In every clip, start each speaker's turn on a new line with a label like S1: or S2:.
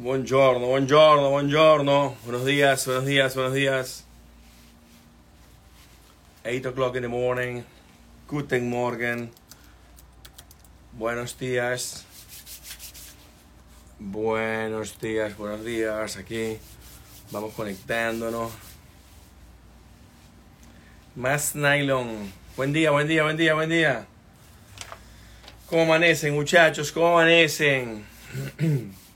S1: Buongiorno, buongiorno, buongiorno. Buenos días, buenos días, buenos días. 8 o'clock in the morning. Guten Morgen. Buenos días. Buenos días, buenos días. Aquí vamos conectándonos. Más nylon. Buen día, buen día, buen día, buen día. ¿Cómo amanecen, muchachos? ¿Cómo amanecen?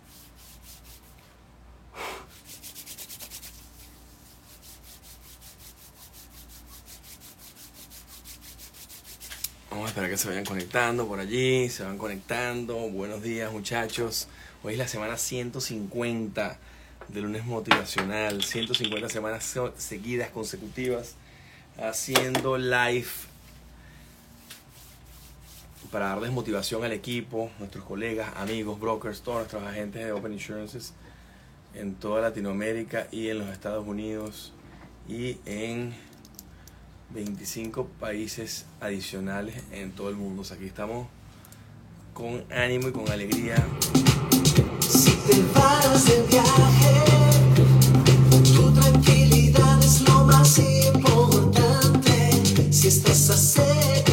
S1: que se vayan conectando por allí, se van conectando. Buenos días muchachos. Hoy es la semana 150 de lunes motivacional. 150 semanas seguidas, consecutivas, haciendo live para darles motivación al equipo, nuestros colegas, amigos, brokers, todos nuestros agentes de Open Insurances en toda Latinoamérica y en los Estados Unidos y en 25 países adicionales en todo el mundo. O sea, aquí estamos con ánimo y con alegría.
S2: Si te vas de viaje, tu tranquilidad es lo más importante. Si estás asegurado,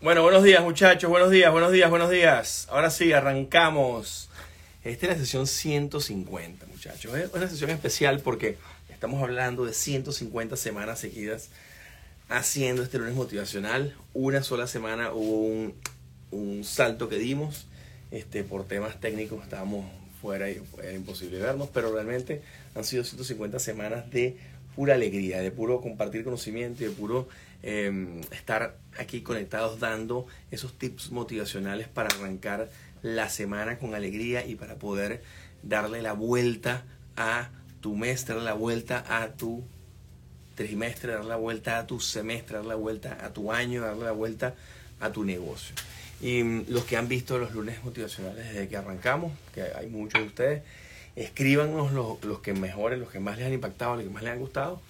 S1: Bueno, buenos días muchachos, buenos días, buenos días, buenos días. Ahora sí, arrancamos. Esta es la sesión 150, muchachos. Es una sesión especial porque estamos hablando de 150 semanas seguidas haciendo este lunes motivacional. Una sola semana hubo un, un salto que dimos. Este, por temas técnicos estábamos fuera y era imposible vernos, pero realmente han sido 150 semanas de pura alegría, de puro compartir conocimiento y de puro eh, estar aquí conectados dando esos tips motivacionales para arrancar la semana con alegría y para poder darle la vuelta a tu mes, darle la vuelta a tu trimestre, darle la vuelta a tu semestre, darle la vuelta a tu año, darle la vuelta a tu negocio. Y los que han visto los lunes motivacionales desde que arrancamos, que hay muchos de ustedes, escríbanos los, los que mejores, los que más les han impactado, los que más les han gustado.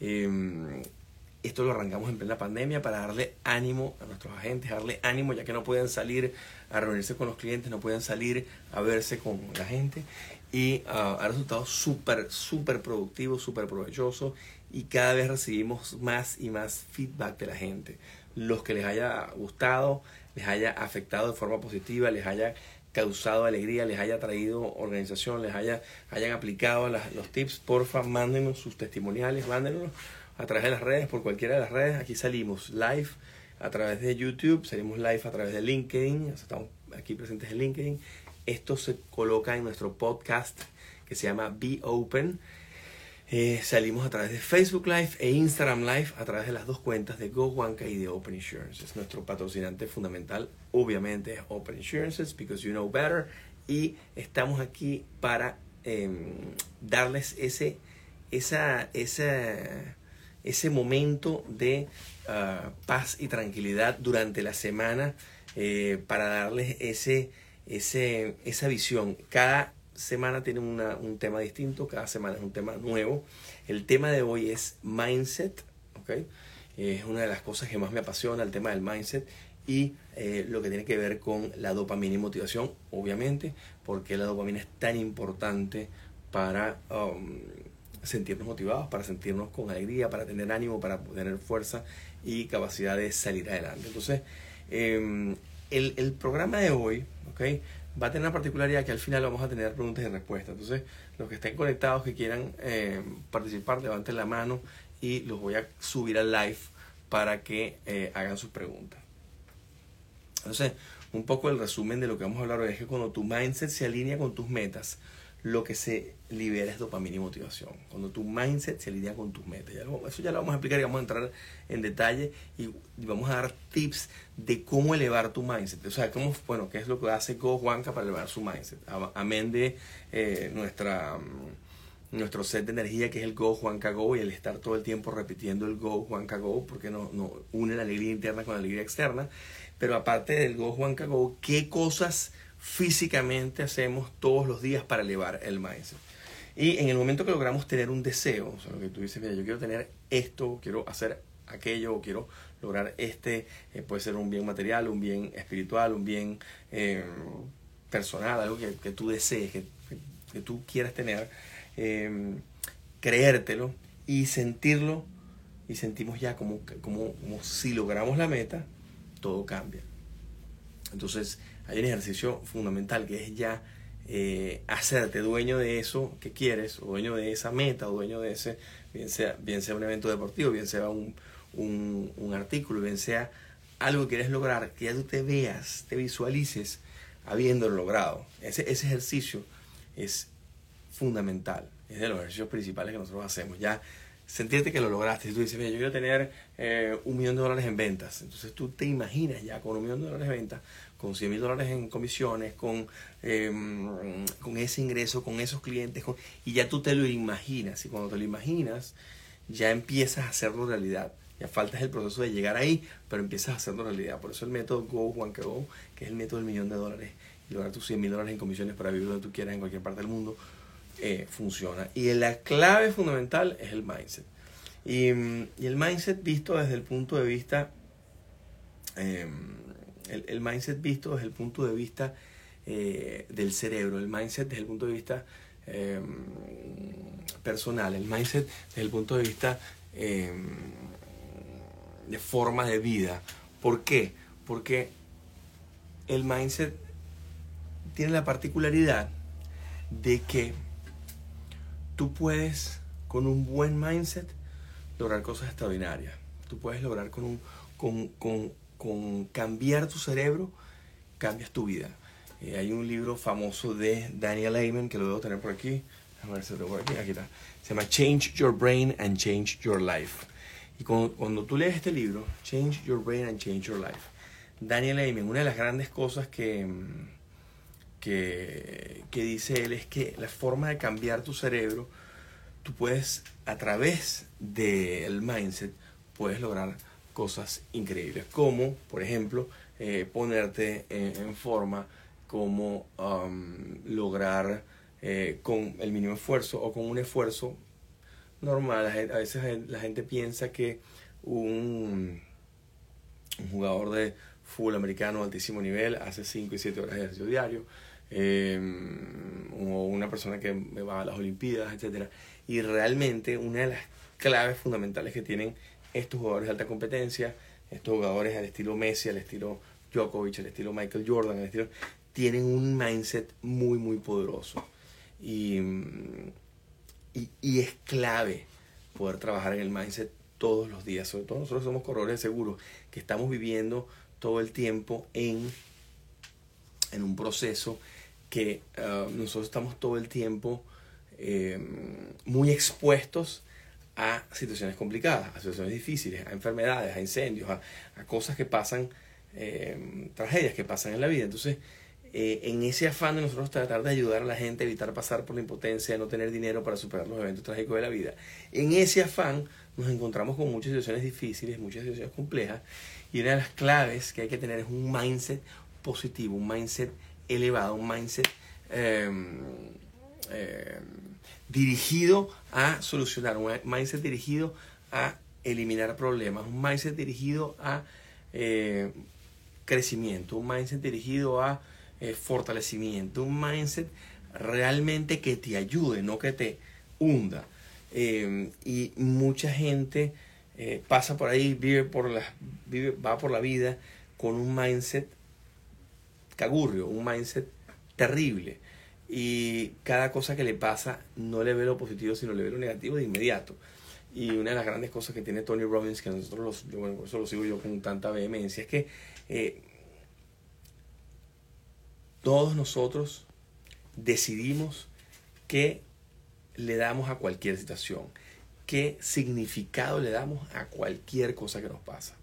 S1: Eh, esto lo arrancamos en plena pandemia para darle ánimo a nuestros agentes, darle ánimo ya que no pueden salir a reunirse con los clientes, no pueden salir a verse con la gente. Y ah, ha resultado súper, súper productivo, súper provechoso y cada vez recibimos más y más feedback de la gente. Los que les haya gustado, les haya afectado de forma positiva, les haya causado alegría, les haya traído organización, les haya, hayan aplicado las- los tips, porfa, mándenos sus testimoniales, mándenos a través de las redes, por cualquiera de las redes. Aquí salimos live a través de YouTube, salimos live a través de LinkedIn, estamos aquí presentes en LinkedIn. Esto se coloca en nuestro podcast que se llama Be Open. Eh, salimos a través de Facebook Live e Instagram Live a través de las dos cuentas de GoWanka y de Open Insurances. Nuestro patrocinante fundamental obviamente es Open Insurances because you know better y estamos aquí para em, darles ese, esa, esa, ese momento de ah, paz y tranquilidad durante la semana eh, para darles ese, ese, esa visión. Cada semana tiene una- un tema distinto, cada semana es un tema nuevo. El tema de hoy es mindset, ¿ok? Es una de las cosas que más me apasiona, el tema del mindset y eh, lo que tiene que ver con la dopamina y motivación, obviamente, porque la dopamina es tan importante para um, sentirnos motivados, para sentirnos con alegría, para tener ánimo, para tener fuerza y capacidad de salir adelante. Entonces, eh, el, el programa de hoy, ¿ok? Va a tener una particularidad que al final vamos a tener preguntas y respuestas. Entonces, los que estén conectados, que quieran eh, participar, levanten la mano y los voy a subir al live para que eh, hagan sus preguntas. Entonces, un poco el resumen de lo que vamos a hablar hoy es que cuando tu mindset se alinea con tus metas, lo que se libera es dopamina y motivación. Cuando tu mindset se lidia con tus metas. Eso ya lo vamos a explicar y vamos a entrar en detalle y, y vamos a dar tips de cómo elevar tu mindset. O sea, cómo, bueno, qué es lo que hace Go Juanca para elevar su mindset. Amén de eh, nuestra, mm, nuestro set de energía que es el Go Juanca Go y el estar todo el tiempo repitiendo el Go Juanca Go porque no, no une la alegría interna con la alegría externa. Pero aparte del Go Juanca Go, ¿qué cosas físicamente hacemos todos los días para elevar el mindset? Y en el momento que logramos tener un deseo, o sea, lo que tú dices, mira, yo quiero tener esto, quiero hacer aquello, o quiero lograr este, eh, puede ser un bien material, un bien espiritual, un bien eh, personal, algo que, que tú desees, que, que- tú quieras tener, eh, creértelo y sentirlo, y sentimos ya como, como, como si logramos la meta, todo cambia. Entonces, hay un ejercicio fundamental que es ya eh, hacerte dueño de eso que quieres, o dueño de esa meta, o dueño de ese, bien sea, bien sea un evento deportivo, bien sea un, un, un artículo, bien sea algo que quieres lograr, que ya tú te veas, te visualices habiéndolo logrado. Ese, ese ejercicio es fundamental, es de los ejercicios principales que nosotros hacemos. Ya sentirte que lo lograste. Si tú dices, mira, yo quiero tener eh, un millón de dólares en ventas, entonces tú te imaginas ya con un millón de dólares en ventas, con 100 mil dólares en comisiones, con, eh, con ese ingreso, con esos clientes, con- y ya tú te lo imaginas. Y cuando te lo imaginas, ya empiezas a hacerlo realidad. Ya falta es el proceso de llegar ahí, pero empiezas a hacerlo realidad. Por eso el método Go One Go, que es el método del millón de dólares, y lograr tus 100 mil dólares en comisiones para vivir donde tú quieras en cualquier parte del mundo, eh, funciona. Y la clave fundamental es el mindset. Y, el mindset visto desde el punto de vista, eh, el, el mindset visto desde el punto de vista eh, del cerebro, el mindset desde el punto de vista eh, personal, el mindset desde el punto de vista eh, de forma de vida. ¿Por qué? Porque el mindset tiene la particularidad de que tú puedes, con un buen mindset, lograr cosas extraordinarias. Tú puedes lograr con, un, con, con, con cambiar tu cerebro, cambias tu vida. Eh, hay un libro famoso de Daniel Amen que lo debo tener por aquí. A ver si lo tengo por aquí. Aquí está. Se llama Change Your Brain and Change Your Life. Y cuando, cuando tú lees este libro, Change Your Brain and Change Your Life, Daniel Amen, una de las grandes cosas que, mm, que, que dice él es que la forma de cambiar tu cerebro, tú puedes, a través del mindset, puedes lograr cosas increíbles. Como, por ejemplo, eh, ponerte en, forma, como um, lograr eh, con el mínimo esfuerzo o con un esfuerzo normal. A veces la gente piensa que un, un jugador de fútbol americano de altísimo nivel hace 5 y 7 horas de ejercicio diario, eh, o una persona que va a las Olimpiadas, etcétera. Y realmente una de las claves fundamentales que tienen estos jugadores de alta competencia, estos jugadores al estilo Messi, al estilo Djokovic, al estilo Michael Jordan, al estilo, tienen un mindset muy, muy poderoso. Y, y, y es clave poder trabajar en el mindset todos los días. Sobre todo nosotros somos corredores de seguros que estamos viviendo todo el tiempo en, en un proceso que ah, nosotros estamos todo el tiempo eh, muy expuestos a situaciones complicadas, a situaciones difíciles, a enfermedades, a incendios, a, a cosas que pasan, eh, tragedias que pasan en la vida. Entonces, eh, en ese afán de nosotros tratar de ayudar a la gente a evitar pasar por la impotencia, no tener dinero para superar los eventos trágicos de la vida, en ese afán nos encontramos con muchas situaciones difíciles, muchas situaciones complejas, y una de las claves que hay que tener es un mindset positivo, un mindset elevado, un mindset eh, eh, dirigido a solucionar, un mindset dirigido a eliminar problemas, un mindset dirigido a eh, crecimiento, un mindset dirigido a eh, fortalecimiento, un mindset realmente que te ayude, no que te hunda. Eh, y mucha gente eh, pasa por ahí, vive por la, vive, va por la vida con un mindset cagurrio, un mindset terrible. Y cada cosa que le pasa no le ve lo positivo, sino le ve lo negativo de inmediato. Y una de las grandes cosas que tiene Tony Robbins, que nosotros los, bueno, eso lo sigo yo con tanta vehemencia, es que eh, todos nosotros decidimos ¿qué le damos a cualquier situación? ¿Qué significado le damos a cualquier cosa que nos pasa?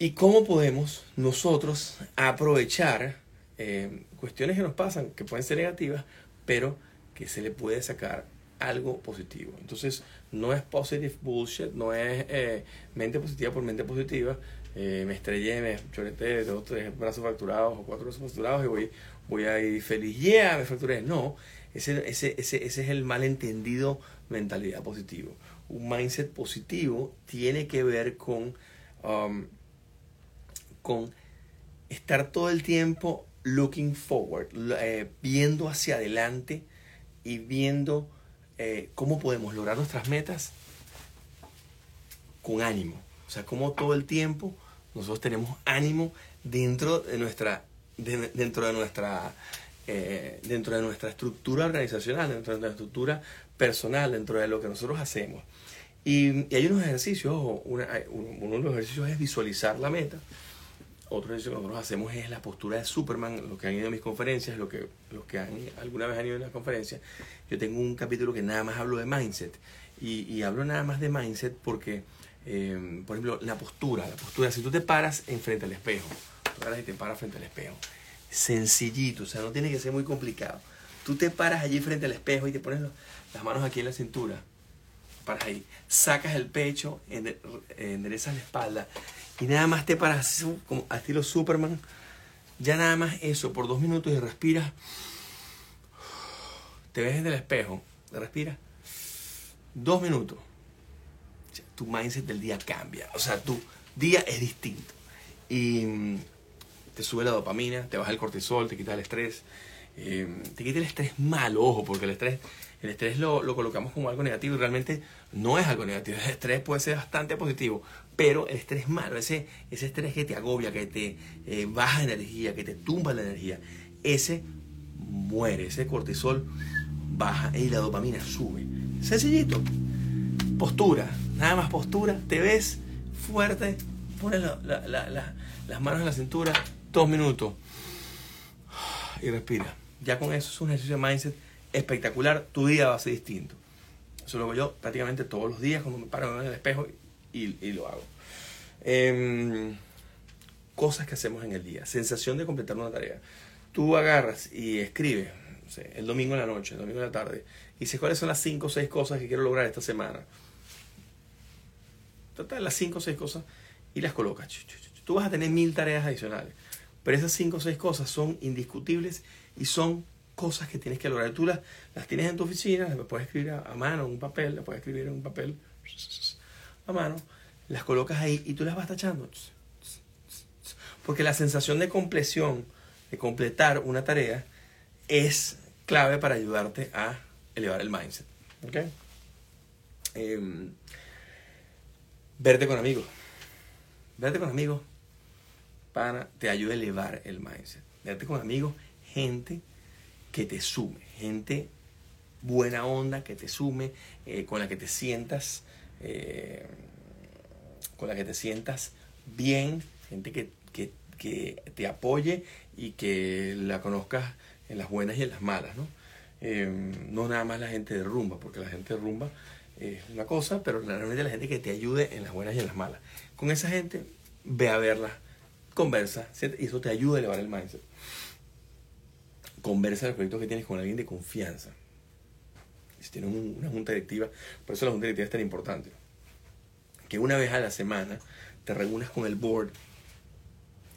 S1: ¿Y cómo podemos nosotros aprovechar eh, cuestiones que nos pasan, que pueden ser negativas, pero que se le puede sacar algo positivo? Entonces, no es positive bullshit, no es eh, mente positiva por mente positiva. Eh, me estrellé, me choreté, tengo tres brazos fracturados o cuatro brazos fracturados y voy, voy a feliz. Yeah, me fracturé. No, ese, ese, ese, ese es el malentendido mentalidad positivo. Un mindset positivo tiene que ver con um, con estar todo el tiempo looking forward, eh, viendo hacia adelante y viendo eh, cómo podemos lograr nuestras metas con ánimo. O sea, cómo todo el tiempo nosotros tenemos ánimo dentro de nuestra, dentro de nuestra, eh, dentro de nuestra estructura organizacional, dentro de nuestra estructura personal, dentro de lo que nosotros hacemos. Y, hay unos ejercicios, uno de los ejercicios es visualizar la meta otro ejercicio que nosotros hacemos es la postura de Superman, los que han ido a mis conferencias, los que, los que han, alguna vez han ido a una conferencia. Yo tengo un capítulo que nada más hablo de mindset. Y, y hablo nada más de mindset porque, eh, por ejemplo, la postura. La postura, si tú te paras enfrente al espejo, tú paras y te paras frente al espejo. Sencillito, o sea, no tiene que ser muy complicado. Tú te paras allí frente al espejo y te pones las manos aquí en la cintura. Sacas el pecho, enderezas la espalda y nada más te paras como a estilo Superman, ya nada más eso, por dos minutos y respiras, te ves en el espejo, respiras, dos minutos, tu mindset del día cambia, o sea, tu día es distinto. Y mm, te sube la dopamina, te baja el cortisol, te quita el estrés, eh, te quita el estrés malo, ojo, porque el estrés el estrés lo, lo, colocamos como algo negativo y realmente no es algo negativo. El estrés puede ser bastante positivo, pero el estrés es malo. Ese, ese estrés que te agobia, que te eh, baja energía, que te tumba la energía, ese muere. Ese cortisol baja y la dopamina sube. Sencillito. Postura. Nada más postura. Te ves fuerte. Pones las manos en la cintura. Dos minutos. Y respira. Ya con eso es un ejercicio de mindset espectacular, tu día va a ser distinto. Eso lo hago yo prácticamente todos los días cuando me paro en el espejo y, lo hago. Em, cosas que hacemos en el día. Sensación de completar una tarea. Tú agarras y escribes el domingo en la noche, el domingo en la tarde, y dices cuáles son las 5 o 6 cosas que quiero lograr esta semana. Trata las 5 o 6 cosas y las colocas. Tú vas a tener mil tareas adicionales, pero esas 5 o 6 cosas son indiscutibles y son cosas que tienes que lograr. Tú las, las tienes en tu oficina, las puedes escribir a, mano en un papel, las puedes escribir en un papel a mano, las colocas ahí y tú las vas tachando. Porque la sensación de compleción, de completar una tarea, es clave para ayudarte a elevar el mindset. ¿Okay? Em, verte con amigos. Verte con amigos para te ayuda a elevar el mindset. Verte con amigos, gente que te sume, gente buena onda que te sume, eh, con la que te sientas, eh, con la que te sientas bien, gente que, te apoye y que la conozcas en las buenas y en las malas, ¿no? Em, no nada más la gente de rumba, porque la gente de rumba es una cosa, pero realmente la gente que te ayude en las buenas y en las malas. Con esa gente, ve a verla, conversa, y eso te ayuda a elevar el mindset conversa los proyectos que tienes con alguien de confianza. Si tienes una junta directiva, por eso la junta directiva es tan importante. Que una vez a la semana te reúnas con el board,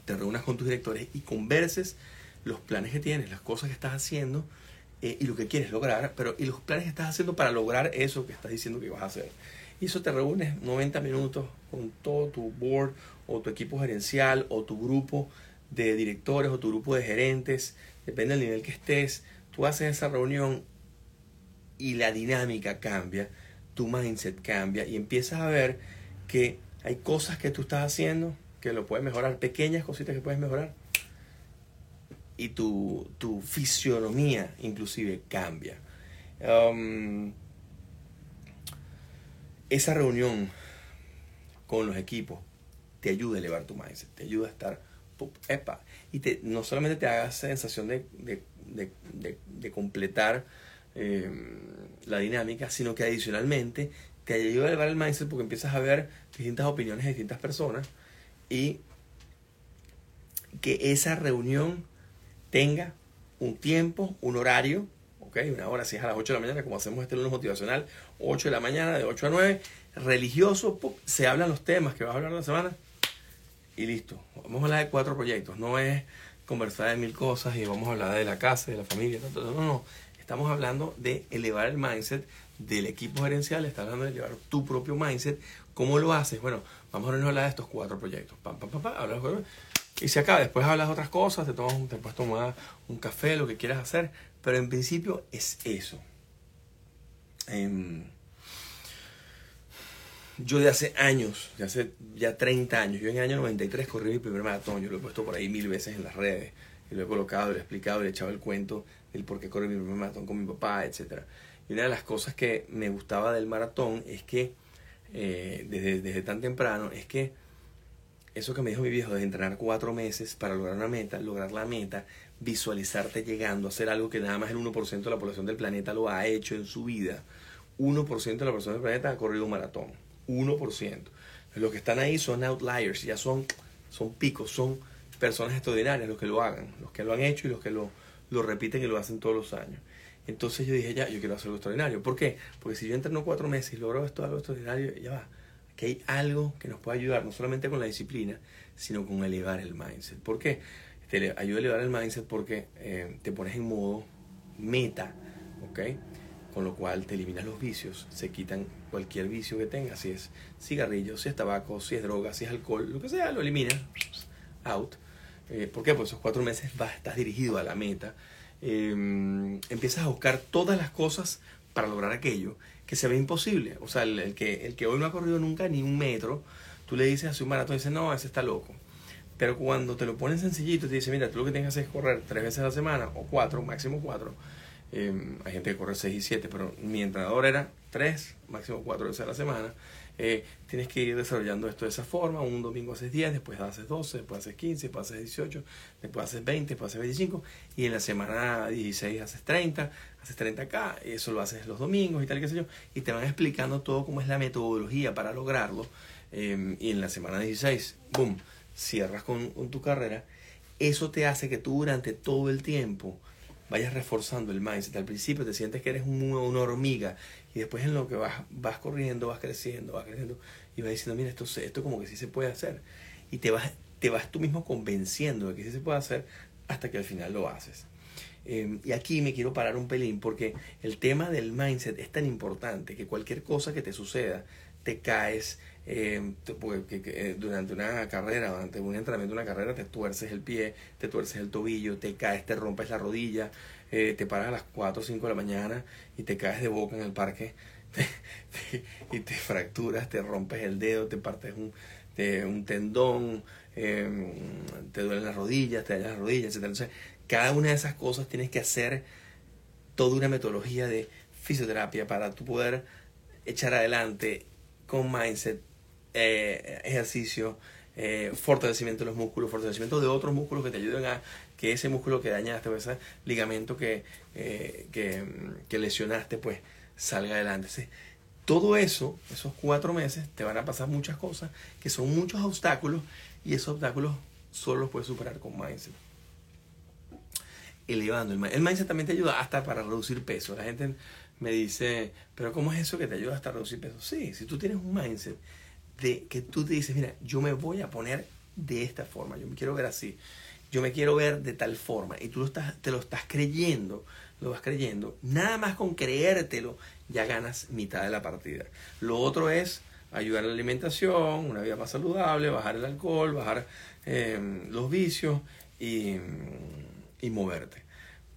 S1: te reúnas con tus directores y converses los planes que tienes, las cosas que estás haciendo eh, y lo que quieres lograr, pero y los planes que estás haciendo para lograr eso que estás diciendo que vas a hacer. Y eso te reúnes 90 minutos con todo tu board o tu equipo gerencial o tu grupo de directores o tu grupo de gerentes depende del nivel que estés, tú haces esa reunión y la dinámica cambia, tu mindset cambia y empiezas a ver que hay cosas que tú estás haciendo que lo puedes mejorar, pequeñas cositas que puedes mejorar. Y tu, tu fisionomía inclusive cambia. Um, esa reunión con los equipos te ayuda a elevar tu mindset, te ayuda a estar, epa, y te, no solamente te haga sensación de, de, de, de completar eh, la dinámica, sino que adicionalmente te ayuda a elevar el mindset porque empiezas a ver distintas opiniones de distintas personas y que esa reunión tenga un tiempo, un horario, ¿ok? Una hora, si es a las 8 de la mañana, como hacemos este lunes motivacional, 8 de la mañana, de 8 a 9, religioso, se hablan los temas que vas a hablar la semana y listo. Vamos a hablar de cuatro proyectos, no es conversar de mil cosas y vamos a hablar de la casa, de la familia, no, no, no. Estamos hablando de elevar el mindset del equipo gerencial, está hablando de elevar tu propio mindset. ¿Cómo lo haces? Bueno, vamos a hablar de estos cuatro proyectos. Pam, pam, pam, hablas y se acaba. Después hablas de otras cosas, te, tomas, te puedes tomar un café, lo que quieras hacer. Pero en principio es eso. Em, yo de hace años, de hace ya 30 años, yo en el año 93 corrí mi primer maratón, yo lo he puesto por ahí mil veces en las redes, y lo he colocado, lo he explicado, le he echado el cuento del por qué corrí mi primer maratón con mi papá, etc. Y una de las cosas que me gustaba del maratón es que, eh, desde, desde tan temprano, es que eso que me dijo mi viejo de entrenar cuatro meses para lograr una meta, lograr la meta, visualizarte llegando a hacer algo que nada más el 1% de la población del planeta lo ha hecho en su vida. 1% de la población del planeta ha corrido un maratón. 1%. Los que están ahí son outliers, ya son, son picos, son personas extraordinarias los que lo hagan, los que lo han hecho y los que lo, lo repiten y lo hacen todos los años. Entonces yo dije, ya, yo quiero hacer algo extraordinario. ¿Por qué? Porque si yo entreno cuatro meses y logro esto algo extraordinario, ya va que hay algo que nos puede ayudar, no solamente con la disciplina, sino con elevar el mindset. ¿Por qué? Te ayuda a elevar el mindset porque eh, te pones en modo meta, ¿ok? Con lo cual te eliminas los vicios, se quitan cualquier vicio que tengas, si es cigarrillo, si es tabaco, si es droga, si es alcohol, lo que sea, lo eliminas, out. Eh, ¿Por qué? Pues esos cuatro meses vas, estás dirigido a la meta. Eh, empiezas a buscar todas las cosas para lograr aquello que se ve imposible. O sea, el, que, el que hoy no ha corrido nunca ni un metro, tú le dices a su maratón y dices, no, ese está loco. Pero cuando te lo ponen sencillito, te dice, mira, tú lo que tienes que hacer es correr tres veces a la semana, o cuatro, máximo cuatro. Em, hay gente que corre seis y siete, pero mi entrenador era tres, máximo cuatro veces a la semana. Eh, tienes que ir desarrollando esto de esa forma. Un domingo haces 10, después haces 12, después haces 15, después haces 18, después haces 20, después haces 25. Y en la semana 16 haces 30, haces 30 acá. Eso lo haces los domingos y tal, qué sé yo. Y te van explicando todo cómo es la metodología para lograrlo. Em, y en la semana 16, boom, cierras con, con tu carrera. Eso te hace que tú durante todo el tiempo vayas reforzando el mindset. Al principio te sientes que eres una hormiga y después en lo que vas, vas corriendo, vas creciendo, vas creciendo y vas diciendo, mira, esto, esto como que sí se puede hacer. Y te vas, te vas tú mismo convenciendo de que sí se puede hacer hasta que al final lo haces. Em, y aquí me quiero parar un pelín porque el tema del mindset es tan importante que cualquier cosa que te suceda, te caes, eh, durante una carrera, durante un entrenamiento una carrera, te tuerces el pie, te tuerces el tobillo, te caes, te rompes la rodilla, eh, te paras a las 4 o 5 de la mañana y te caes de boca en el parque y te fracturas, te rompes el dedo, te partes un, un tendón, em, te duelen las rodillas, te dañan las rodillas, etc. Entonces, cada una de esas cosas tienes que hacer toda una metodología de fisioterapia para tú poder echar adelante con mindset, eh, ejercicio, eh, fortalecimiento de los músculos, fortalecimiento de otros músculos que te ayuden a que ese músculo que dañaste, ese ligamento que, eh, que, que, lesionaste, pues salga adelante. todo eso, esos cuatro meses, te van a pasar muchas cosas que son muchos obstáculos y esos obstáculos solo los puedes superar con mindset. Elevando el mindset. El mindset también te ayuda hasta para reducir peso. La gente me dice, pero ¿cómo es eso que te ayuda hasta reducir peso? Sí, si tú tienes un mindset de que tú te dices, mira, yo me voy a poner de esta forma, yo me quiero ver así, yo me quiero ver de tal forma, y tú lo estás, te lo estás creyendo, lo vas creyendo, nada más con creértelo, ya ganas mitad de la partida. Lo otro es ayudar a la alimentación, una vida más saludable, bajar el alcohol, bajar eh, los vicios y, y moverte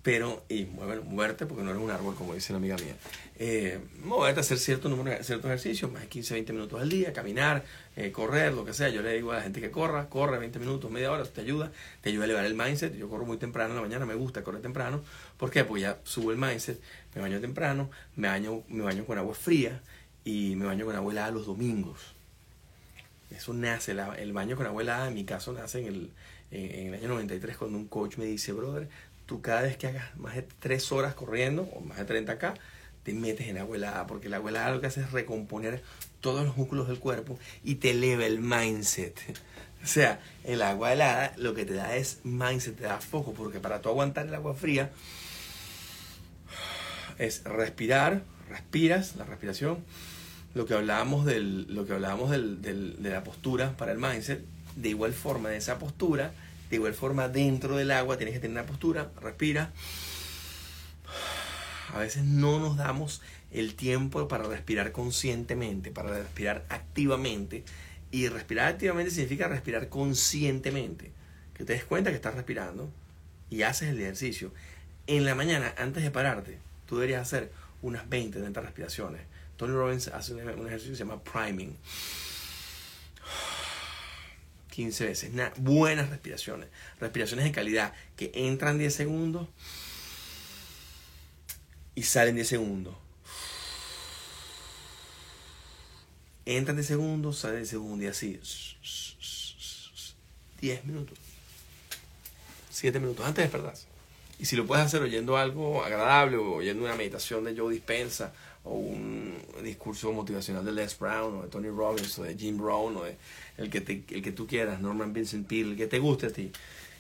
S1: pero, y bueno, moverte porque no eres un árbol, como dice la amiga mía. Eh, moverte, hacer cierto número, ciertos ejercicios, más de 15, 20 minutos al día, caminar, eh, correr, lo que sea. Yo le digo a la gente que corra, corre 20 minutos, media hora, te ayuda, te ayuda a elevar el mindset. Yo corro muy temprano en la mañana, me gusta correr temprano. ¿Por qué? Porque ya subo el mindset, me baño temprano, me baño, me baño con agua fría y me baño con agua helada los domingos. Eso nace, el baño con agua helada en mi caso nace en el, en el año 93 cuando un coach me dice, brother, tú cada vez que hagas más de 3 horas corriendo, o más de 30 acá, te metes en agua helada, porque el agua helada lo que hace es recomponer todos los músculos del cuerpo y te eleva el mindset. O sea, el agua helada lo que te da es mindset, te da foco, porque para tú aguantar el agua fría es respirar, respiras, la respiración, lo que hablábamos, del, lo que hablábamos del, del, de la postura para el mindset, de igual forma, de esa postura, de igual forma dentro del agua tienes que tener una postura, respira. A veces no nos damos el tiempo para respirar conscientemente, para respirar activamente. Y respirar activamente significa respirar conscientemente. Que te des cuenta que estás respirando y haces el ejercicio. En la mañana, antes de pararte, tú deberías hacer unas 20, 30 respiraciones. Tony Robbins hace un ejercicio que se llama priming. 15 veces. buenas respiraciones. Respiraciones de calidad que entran 10 segundos y salen 10 segundos. Entran 10 segundos, salen 10 segundos y así. 10 minutos. 7 minutos antes de despertarse. Y si lo puedes hacer oyendo algo agradable o oyendo una meditación de Joe Dispensa o un discurso motivacional de Les Brown o de Tony Robbins o de Jim Brown o de el que, te, el que tú quieras, Norman Vincent Peale, el que te guste a ti,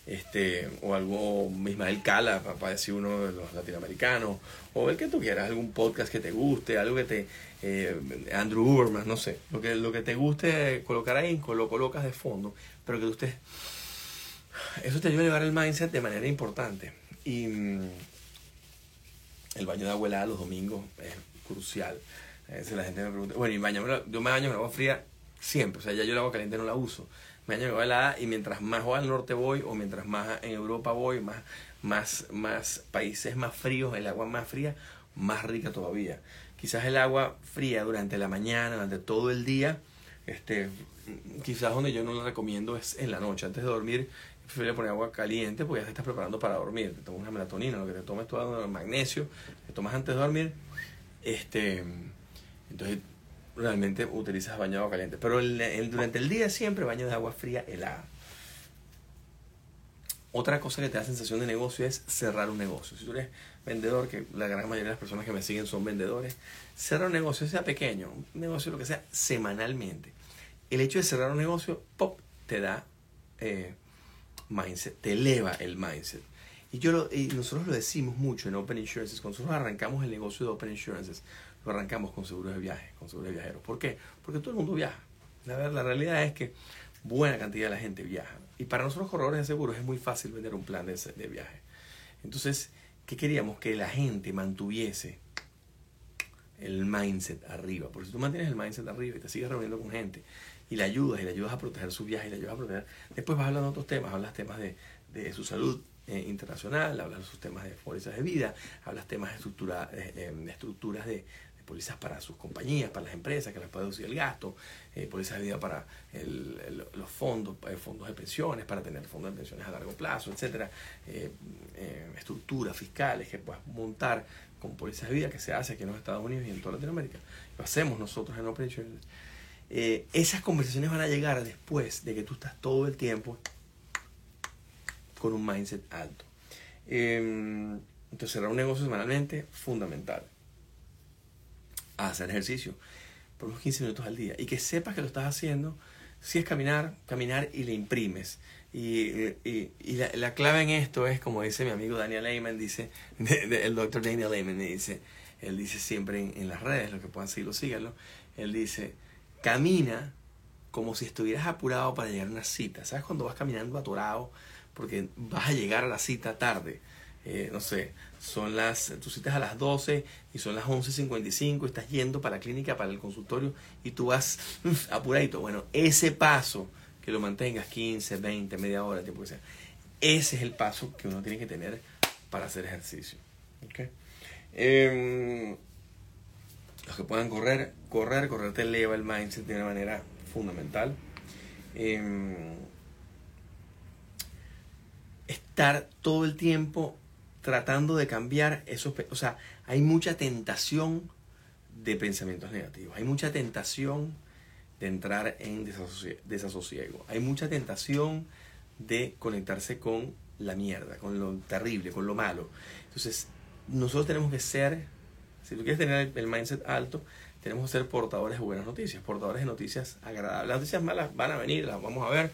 S1: este, o algo, Ismael Cala, para decir uno de los latinoamericanos, o el que tú quieras, algún podcast que te guste, algo que te, eh, Andrew Uberman, no sé, lo que, lo que te guste colocar ahí, lo colocas de fondo, pero que usted, eso te ayuda a llevar el mindset de manera importante. Y mm, el baño de abuela los domingos es crucial. A veces la gente me pregunta, bueno, y yo me baño con agua fría siempre, o sea, ya yo el agua caliente no la uso. Me baño con agua helada y mientras más al norte voy o mientras más en Europa voy, más, más, más países más fríos, el agua más fría, más rica todavía. Quizás el agua fría durante la mañana, durante todo el día, este, quizás donde yo no la recomiendo es en la noche, antes de dormir prefiero poner agua caliente porque ya te estás preparando para dormir. Te tomas una melatonina, lo que te tomes todo el magnesio, te tomas antes de dormir. Este, entonces, realmente utilizas baño de agua caliente. Pero el, durante el día siempre baño de agua fría helada. Otra cosa que te da sensación de negocio es cerrar un negocio. Si tú eres vendedor, que la gran mayoría de las personas que me siguen son vendedores, cerrar un negocio, sea pequeño, un negocio lo que sea, semanalmente. El hecho de cerrar un negocio, pop, te da eh, mindset, te eleva el mindset. Y, yo lo, y nosotros lo decimos mucho en Open Insurances. Cuando nosotros arrancamos el negocio de Open Insurances, lo arrancamos con seguros de viaje, con seguros de viajeros. ¿Por qué? Porque todo el mundo viaja. La, la realidad es que buena cantidad de la gente viaja. Y para nosotros corredores de seguros es muy fácil vender un plan de, de viaje. Entonces, ¿qué queríamos? Que la gente mantuviese el mindset arriba. Porque si tú mantienes el mindset arriba y te sigues reuniendo con gente y le ayudas y le ayudas a proteger su viaje y le ayudas a proteger, después vas hablando de otros temas, hablas temas de, de su salud eh, internacional, hablas de sus temas de pólizas de vida, hablas temas de, estructura, de estructuras de, pólizas para sus compañías, para las empresas, que les puede reducir el gasto, eh, pólizas de vida para los fondos, eh, fondos de pensiones, para tener fondos de pensiones a largo plazo, etcétera, eh, estructuras fiscales que puedas montar con pólizas de vida que se hace aquí en los Estados Unidos y en toda Latinoamérica. Lo hacemos nosotros en Open esas conversaciones van a llegar después de que tú estás todo el tiempo con un mindset alto. Em, entonces, cerrar un negocio semanalmente, fundamental hacer ejercicio por unos 15 minutos al día y que sepas que lo estás haciendo, si es caminar, caminar y le imprimes. Y, y, la, clave en esto es, como dice mi amigo Daniel Lehman, dice, el doctor Daniel Lehman, dice, él dice siempre en, las redes, los que puedan seguirlo, síganlo, él dice, camina como si estuvieras apurado para llegar a una cita. ¿Sabes cuando vas caminando atorado porque vas a llegar a la cita tarde? Eh, no sé, son las, tú citas a las 12 y son las 11.55, estás yendo para la clínica, para el consultorio y tú vas apuradito. Bueno, ese paso, que lo mantengas 15, 20, media hora, tiempo que sea, ese es el paso que uno tiene que tener para hacer ejercicio. ¿okay? Em, los que puedan correr, correr, correr te eleva el mindset de una manera fundamental. Em, estar todo el tiempo tratando de cambiar esos... O sea, hay mucha tentación de pensamientos negativos, hay mucha tentación de entrar en desasosiego, hay mucha tentación de conectarse con la mierda, con lo terrible, con lo malo. Entonces, nosotros tenemos que ser, si tú quieres tener el, mindset alto, tenemos que ser portadores de buenas noticias, portadores de noticias agradables. Las noticias malas van a venir, las vamos a ver,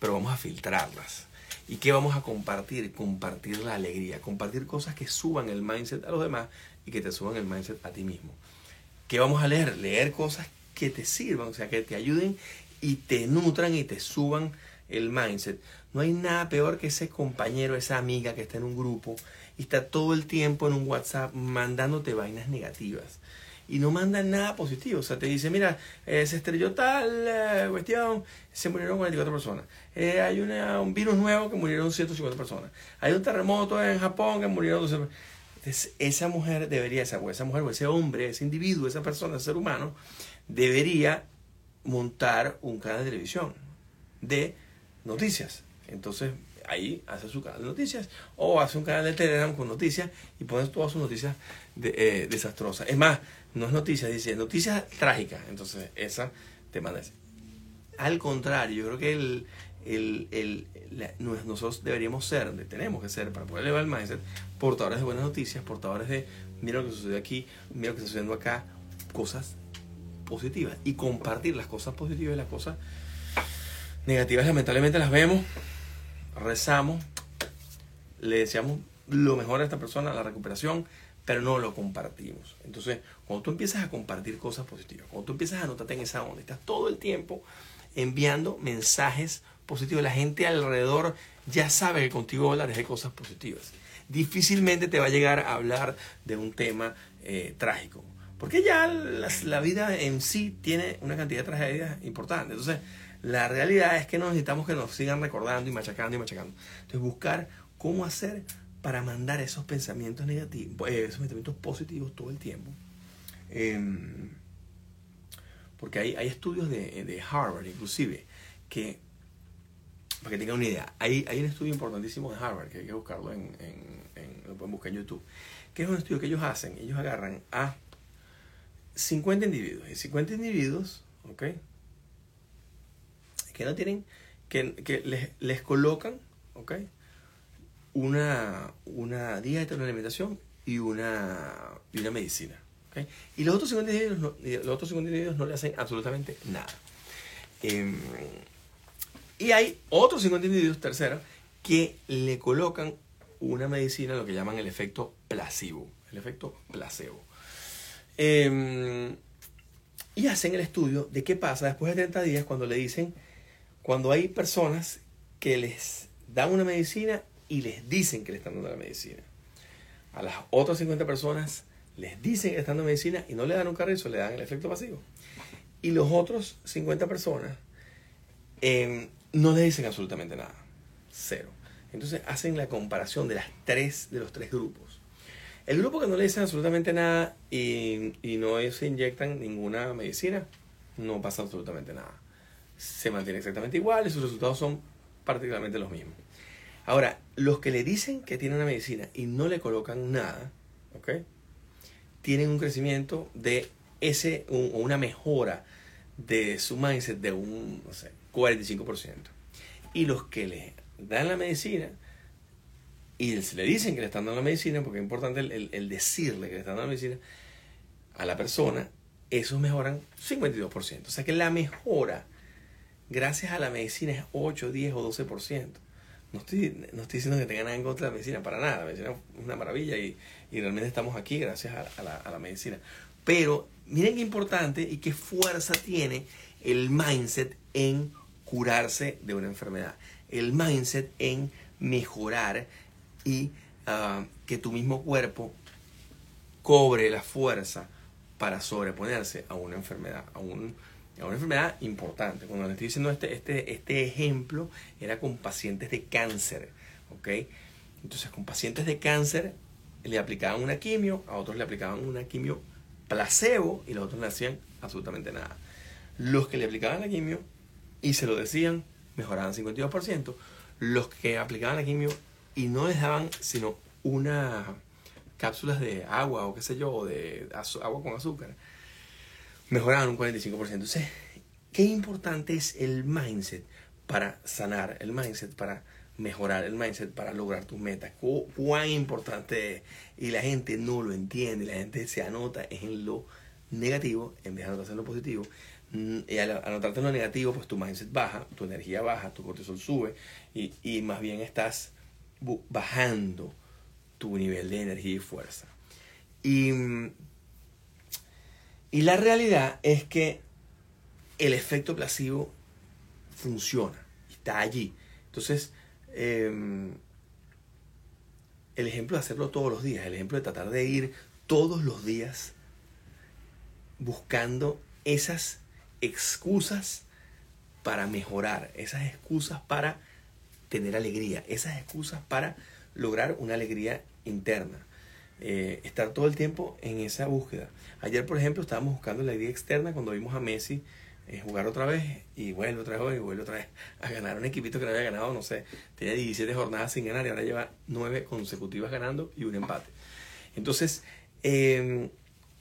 S1: pero vamos a filtrarlas. ¿Y qué vamos a compartir? Compartir la alegría, compartir cosas que suban el mindset a los demás y que te suban el mindset a ti mismo. ¿Qué vamos a leer? Leer cosas que te sirvan, o sea, que te ayuden y te nutran y te suban el mindset. No hay nada peor que ese compañero, esa amiga que está en un grupo y está todo el tiempo en un WhatsApp mandándote vainas negativas. Y no manda nada positivo. O sea, te dice, mira, eh, se estrelló tal eh, cuestión, se murieron 44 personas. Eh, hay una, un virus nuevo que murieron 150 personas. Hay un terremoto en Japón que murieron 12 personas. Entonces, esa mujer debería, esa, esa mujer o ese hombre, ese individuo, esa persona, ese ser humano, debería montar un canal de televisión de noticias. Entonces ahí hace su canal de noticias o hace un canal de Telegram con noticias y pone todas sus noticias de, eh, desastrosas. Es más, no es noticias, dice noticias trágicas. Entonces esa te manda Al contrario, yo creo que el nosotros deberíamos ser, tenemos que ser para poder elevar el mindset, portadores de buenas noticias, portadores de mira lo que sucedió aquí, mira lo que está sucediendo acá, cosas positivas y compartir las cosas positivas y las cosas negativas lamentablemente las vemos, rezamos, le deseamos lo mejor a esta persona, la recuperación, pero no lo compartimos. Entonces, cuando tú empiezas a compartir cosas positivas, cuando tú empiezas a anotarte en esa onda, estás todo el tiempo enviando mensajes positivos, la gente alrededor ya sabe que contigo hablar de cosas positivas. Difícilmente te va a llegar a hablar de un tema eh, trágico, porque ya la, la, vida en sí tiene una cantidad de tragedias importantes. Entonces, la realidad es que necesitamos que nos sigan recordando y machacando y machacando. Entonces, buscar cómo hacer para mandar esos pensamientos negativos, eh, esos pensamientos positivos todo el tiempo. Em, porque hay, hay estudios de, de, Harvard, inclusive, que, para que tengan una idea, hay, hay un estudio importantísimo de Harvard, que hay que buscarlo en, lo pueden buscar en YouTube, que es un estudio que ellos hacen, ellos agarran a 50 individuos, y 50 individuos, ¿ok? que no tienen, que, que les, les, colocan, ¿ok? Una, una dieta, una alimentación y una, y una medicina. Y los otros 50 individuos no, los otros 50 individuos no le hacen absolutamente nada. Eh, y hay otros 50 individuos, tercero, que le colocan una medicina, lo que llaman el efecto placebo. El efecto placebo. Eh, y hacen el estudio de qué pasa después de 30 días cuando le dicen cuando hay personas que les dan una medicina y les dicen que le están dando la medicina. A las otras 50 personas les dicen que le están dando medicina y no le dan un carrizo, le dan el efecto pasivo. Y los otros 50 personas em, no le dicen absolutamente nada. Cero. Entonces hacen la comparación de las tres, de los tres grupos. El grupo que no le dicen absolutamente nada y, y no se inyectan ninguna medicina, no pasa absolutamente nada se mantiene exactamente igual y sus resultados son prácticamente los mismos. Ahora, los que le dicen que tiene una medicina y no le colocan nada, ¿ok? Tienen un crecimiento de ese, una mejora de su mindset de un, no sé, 45%. Y los que le dan la medicina y le dicen que le están dando la medicina, porque es importante el, el decirle que le están dando la medicina a la persona, esos mejoran 52%. O sea que la mejora gracias a la medicina es 8, 10 o 12%. No estoy, no estoy diciendo que tenga nada contra de la medicina, para nada. La medicina es una maravilla y, y realmente estamos aquí gracias a, la, a, la, medicina. Pero miren qué importante y qué fuerza tiene el mindset en curarse de una enfermedad. El mindset en mejorar y uh, que tu mismo cuerpo cobre la fuerza para sobreponerse a una enfermedad, a un, es una enfermedad importante. Cuando le estoy diciendo este, este, este ejemplo, era con pacientes de cáncer. ¿ok? Entonces, con pacientes de cáncer le aplicaban una quimio, a otros le aplicaban una quimio placebo y los otros no hacían absolutamente nada. Los que le aplicaban la quimio y se lo decían, mejoraban 52%. Los que aplicaban la quimio y no les daban sino una cápsulas de agua o qué sé yo, o de agua con azúcar, mejoraban un 45%. Entonces, qué importante es el mindset para sanar, el mindset para mejorar el mindset para lograr tus metas. Cu- Cuán importante es. Y la gente no lo entiende, la gente se anota en lo negativo en vez de anotarse en lo positivo. Mm, Y al anotarte en lo negativo, pues tu mindset baja, tu energía baja, tu cortisol sube y, y más bien estás bajando tu nivel de energía y fuerza. Y, mm, y la realidad es que el efecto placebo funciona, está allí. Entonces, eh, el ejemplo de hacerlo todos los días, el ejemplo de tratar de ir todos los días buscando esas excusas para mejorar, esas excusas para tener alegría, esas excusas para lograr una alegría interna. Eh, estar todo el tiempo en esa búsqueda. Ayer, por ejemplo, estábamos buscando la alegría externa cuando vimos a Messi eh, jugar otra vez y vuelve otra vez y vuelve otra vez a ganar un equipito que no había ganado, no sé, tenía 17 jornadas sin ganar y ahora lleva 9 consecutivas ganando y un empate. Entonces, eh,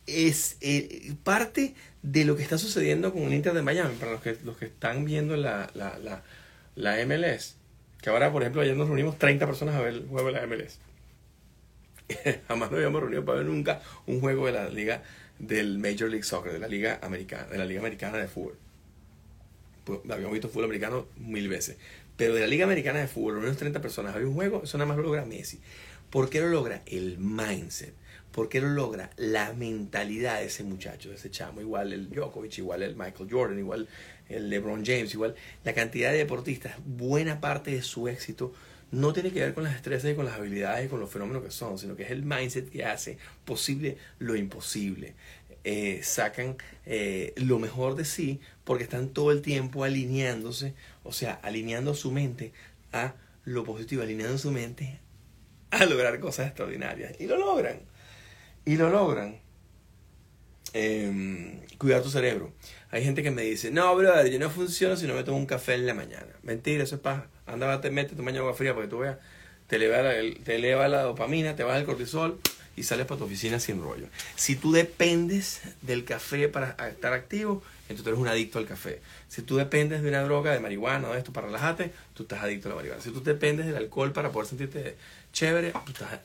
S1: es eh, parte de lo que está sucediendo con el Inter de Miami, para los que, los que están viendo la, la, la, la MLS, que ahora, por ejemplo, ayer nos reunimos 30 personas a ver el juego de la MLS. Jamás nos habíamos reunido para ver nunca un juego de la liga del Major League Soccer, de la liga americana, de la liga americana de fútbol. Pues, habíamos visto fútbol americano mil veces. Pero de la liga americana de fútbol, unos 30 personas, había un juego, eso nada más lo logra Messi. ¿Por qué lo logra? El mindset. ¿Por qué lo logra? La mentalidad de ese muchacho, de ese chamo. Igual el Djokovic, igual el Michael Jordan, igual el LeBron James, igual la cantidad de deportistas. Buena parte de su éxito no tiene que ver con las destrezas y con las habilidades y con los fenómenos que son, sino que es el mindset que hace posible lo imposible. Eh, sacan eh, lo mejor de sí porque están todo el tiempo alineándose, o sea, alineando su mente a lo positivo, alineando su mente a lograr cosas extraordinarias. Y lo logran. Y lo logran. Eh, cuidar tu cerebro. Hay gente que me dice, no, brother, yo no funciono si no me tomo un café en la mañana. Mentira, eso es paja. Anda, te mete tu mañana agua fría para que tú veas. Te eleva, la, te eleva la dopamina, te baja el cortisol y sales para tu oficina sin rollo. Si tú dependes del café para estar activo, entonces tú eres un adicto al café. Si tú dependes de una droga, de marihuana o de esto para relajarte, tú estás adicto a la marihuana. Si tú dependes del alcohol para poder sentirte chévere, tú estás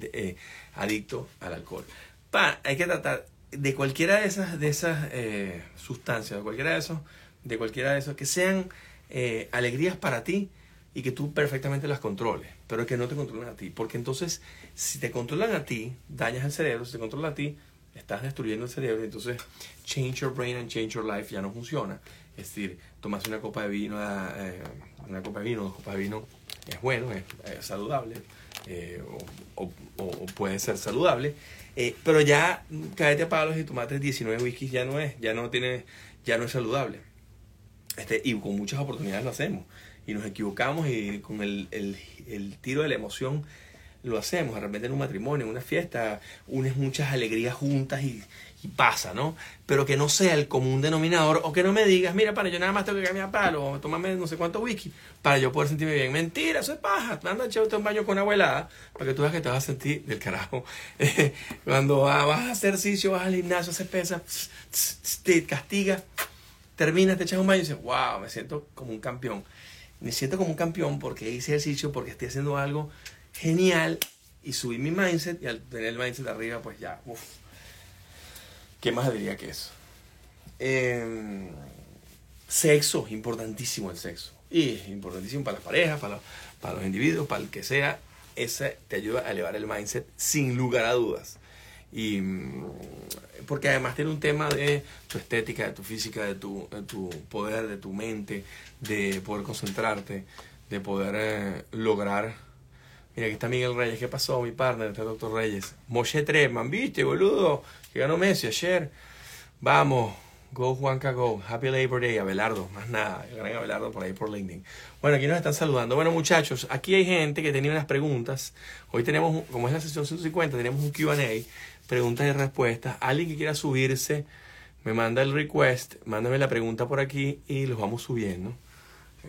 S1: eh, adicto al alcohol. Pa, hay que tratar de cualquiera de esas, de esas eh, sustancias, de cualquiera de esos, de cualquiera de esos, que sean eh, alegrías para ti y que tú perfectamente las controles, pero que no te controlen a ti. Porque entonces, si te controlan a ti, dañas el cerebro, si te controlan a ti, estás destruyendo el cerebro, entonces change your brain and change your life ya no funciona. Es decir, tomarse una copa de vino, eh, una copa de vino, dos copas de vino, es bueno, es, saludable, eh, o, puede ser saludable, eh, pero ya caerte a palos y tomarte 19 whiskies ya no es, ya no tiene, ya no es saludable. Este, y con muchas oportunidades lo hacemos. Y nos equivocamos y con el, el, el tiro de la emoción lo hacemos. De repente en un matrimonio, en una fiesta, unes muchas alegrías juntas y, pasa, ¿no? Pero que no sea el común denominador o que no me digas, mira, pana, yo nada más tengo que cambiar palo o tomarme no sé cuánto whisky para yo poder sentirme bien. Mentira, eso es paja. Anda, echarte un baño con agua helada para que tú veas que te vas a sentir del carajo. Cuando vas a hacer ejercicio, vas al gimnasio, haces pesa, te castiga terminas, te echas un baño y dices, wow, me siento como un campeón. Me siento como un campeón porque hice ejercicio, porque estoy haciendo algo genial y subí mi mindset y al tener el mindset arriba, pues ya, uff. ¿Qué más diría que eso? Eh, sexo, importantísimo el sexo. Y importantísimo para las parejas, para los, para los individuos, para el que sea. Ese te ayuda a elevar el mindset sin lugar a dudas. Y mm, porque además tiene un tema de tu estética, de tu física, de tu, de tu poder, de tu mente, de poder concentrarte, de poder eh, lograr. Mira, aquí está Miguel Reyes. ¿Qué pasó, mi partner? Está doctor Reyes. Moshe Treman, ¿viste, boludo? Que ganó Messi ayer. Vamos. Go Juanca Go. Happy Labor Day. Abelardo. Más nada. El gran Abelardo por ahí por LinkedIn. Bueno, aquí nos están saludando. Bueno, muchachos, aquí hay gente que tenía unas preguntas. Hoy tenemos, como es la sesión 150, tenemos un QA. Preguntas y respuestas. Alguien que quiera subirse, me manda el request. Mándame la pregunta por aquí y los vamos subiendo.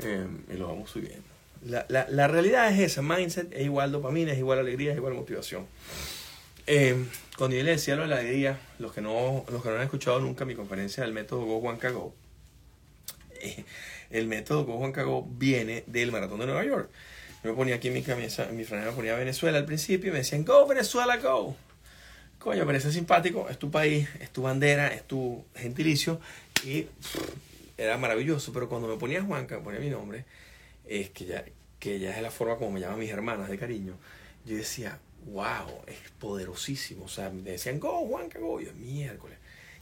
S1: Eh, y los vamos subiendo. La, la, la realidad es esa. Mindset es igual dopamina, es igual alegría, es igual motivación. Eh, cuando yo le decía lo de la alegría, los que no, los que no han escuchado nunca mi conferencia del método Go Juanca Go, eh, el método Go Juanca Go viene del maratón de Nueva York. Yo me ponía aquí en mi camisa, en mi franela ponía Venezuela al principio y me decían, go Venezuela, go. Coño, parece simpático, es tu país, es tu bandera, es tu gentilicio y pff, era maravilloso, pero cuando me ponía Juanca, ponía mi nombre, es que ya, que ya es la forma como me llaman mis hermanas de cariño, yo decía, wow, es poderosísimo, o sea, me decían, go Juanca, go, yo, miércoles,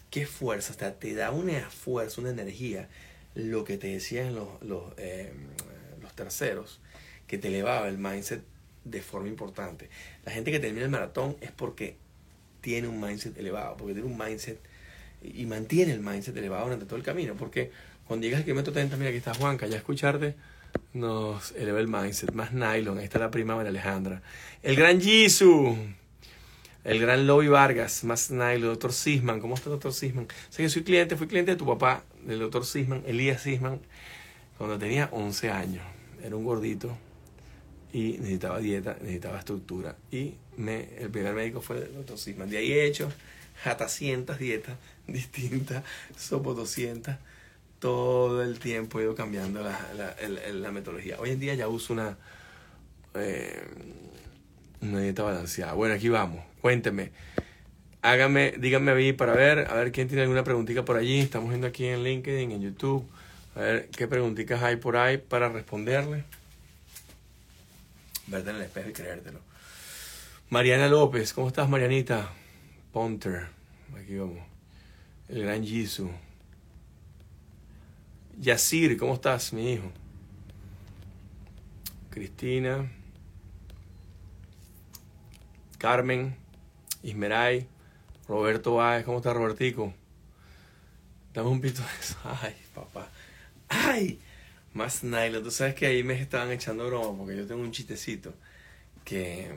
S1: qué fuerza, hasta te da una fuerza, una energía, lo que te decían los, los, eh, los terceros, que te elevaba el mindset de forma importante. La gente que termina el maratón es porque tiene un mindset elevado, porque tiene un mindset y mantiene el mindset elevado durante todo el camino, porque cuando llegas al kilómetro 30, mira aquí está Juanca, ya escucharte nos eleva el mindset, más nylon, ahí está la prima María Alejandra, el gran Jisoo, el gran Lobby Vargas, más nylon, doctor Sisman, ¿cómo está doctor Sisman? Sé que soy cliente, fui cliente de tu papá, del doctor Sisman, Elías Sisman, cuando tenía 11 años, era un gordito, y necesitaba dieta, necesitaba estructura. Y me, el primer médico fue el doctor Sisman. De ahí he hecho hasta cientos dietas distintas, sopo 200. Todo el tiempo he ido cambiando la, la, la metodología. Hoy en día ya uso una, eh, una dieta balanceada. Bueno, aquí vamos. Cuénteme. Hágame, díganme a mí para ver, a ver quién tiene alguna preguntita por allí. Estamos viendo aquí en LinkedIn, en YouTube. A ver qué preguntitas hay por ahí para responderle verte en el espejo y creértelo. Mariana López, ¿cómo estás, Marianita? Ponter, aquí vamos. El gran Jisoo. Yacir, ¿cómo estás, mi hijo? Cristina. Carmen. Ismeray. Roberto Báez, ¿cómo estás, Robertico? Dame un pito de eso. Ay, papá. Ay, más nylon. Tú sabes que ahí me estaban echando broma porque yo tengo un chistecito que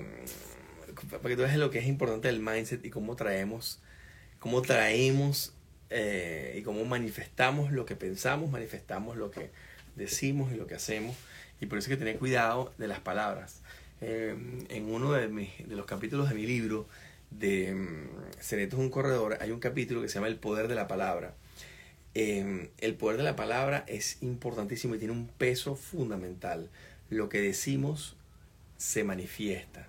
S1: para que tú veas lo que es importante el mindset y cómo traemos, cómo traemos eh, y cómo manifestamos lo que pensamos, manifestamos lo que decimos y lo que hacemos. Y por eso hay que tener cuidado de las palabras. Eh, en uno de, mis, de los capítulos de mi libro de mm, Secretos de un Corredor hay un capítulo que se llama El Poder de la Palabra. Eh, el poder de la palabra es importantísimo y tiene un peso fundamental. Lo que decimos se manifiesta.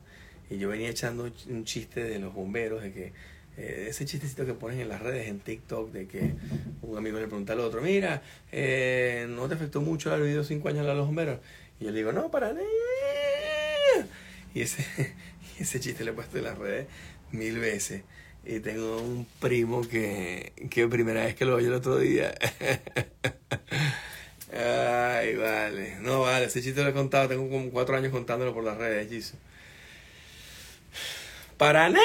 S1: Y yo venía echando un chiste de los bomberos, de que eh, ese chistecito que ponen en las redes, en TikTok, de que un amigo le pregunta al otro, mira, eh, ¿no te afectó mucho haber vivido cinco años a los bomberos? Y yo le digo, no, para. Y ese, ese chiste lo he puesto en las redes mil veces. Y tengo un primo que, que primera vez que lo oye el otro día. Ay, vale. No, vale, ese chiste lo he contado. Tengo como cuatro años contándolo por las redes, Jesus. Para nada.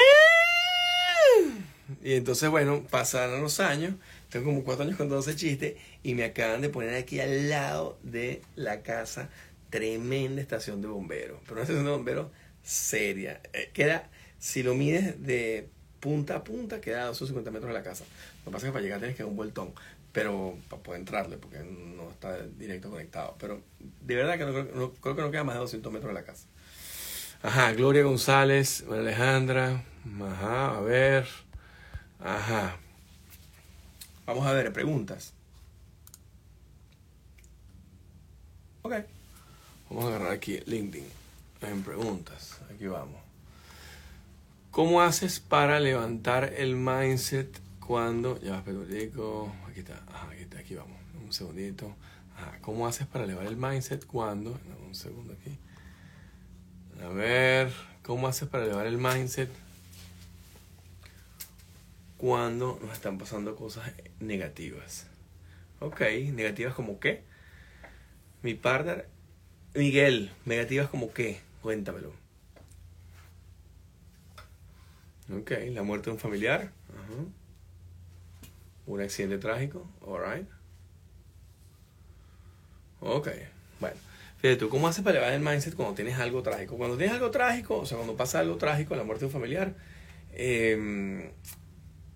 S1: Y entonces, bueno, pasaron los años. Tengo como cuatro años contando ese chiste. Y me acaban de poner aquí al lado de la casa tremenda estación de bomberos. Pero una estación de bomberos seria. Eh, queda, si lo mides de punta a punta, queda a 250 metros de la casa. Lo que pasa es que para llegar tienes que dar un vueltón. Pero para poder entrarle, porque no está directo conectado. Pero de verdad que no- creo que no queda más de 200 metros de la casa. Ajá, Gloria González, Alejandra. Ajá, a ver. Ajá. Vamos a ver, preguntas. Ok. Vamos a agarrar aquí LinkedIn. En preguntas. Aquí vamos. ¿Cómo haces para levantar el mindset cuando... Ya, un segundito. Aquí está. Ajá, aquí está. Aquí vamos. Un segundito. Ajá. ¿Cómo haces para elevar el mindset cuando... un segundo aquí. A ver. ¿Cómo haces para elevar el mindset cuando nos están pasando cosas negativas? Ok, negativas como qué? Mi partner, Miguel, negativas como qué? Cuéntamelo. Ok, la muerte de un familiar. Un accidente trágico. Alright. Ok, bueno. Tú, ¿cómo haces para elevar el mindset cuando tienes algo trágico? Cuando tienes algo trágico, o sea, cuando pasa algo trágico, la muerte de un familiar, eh,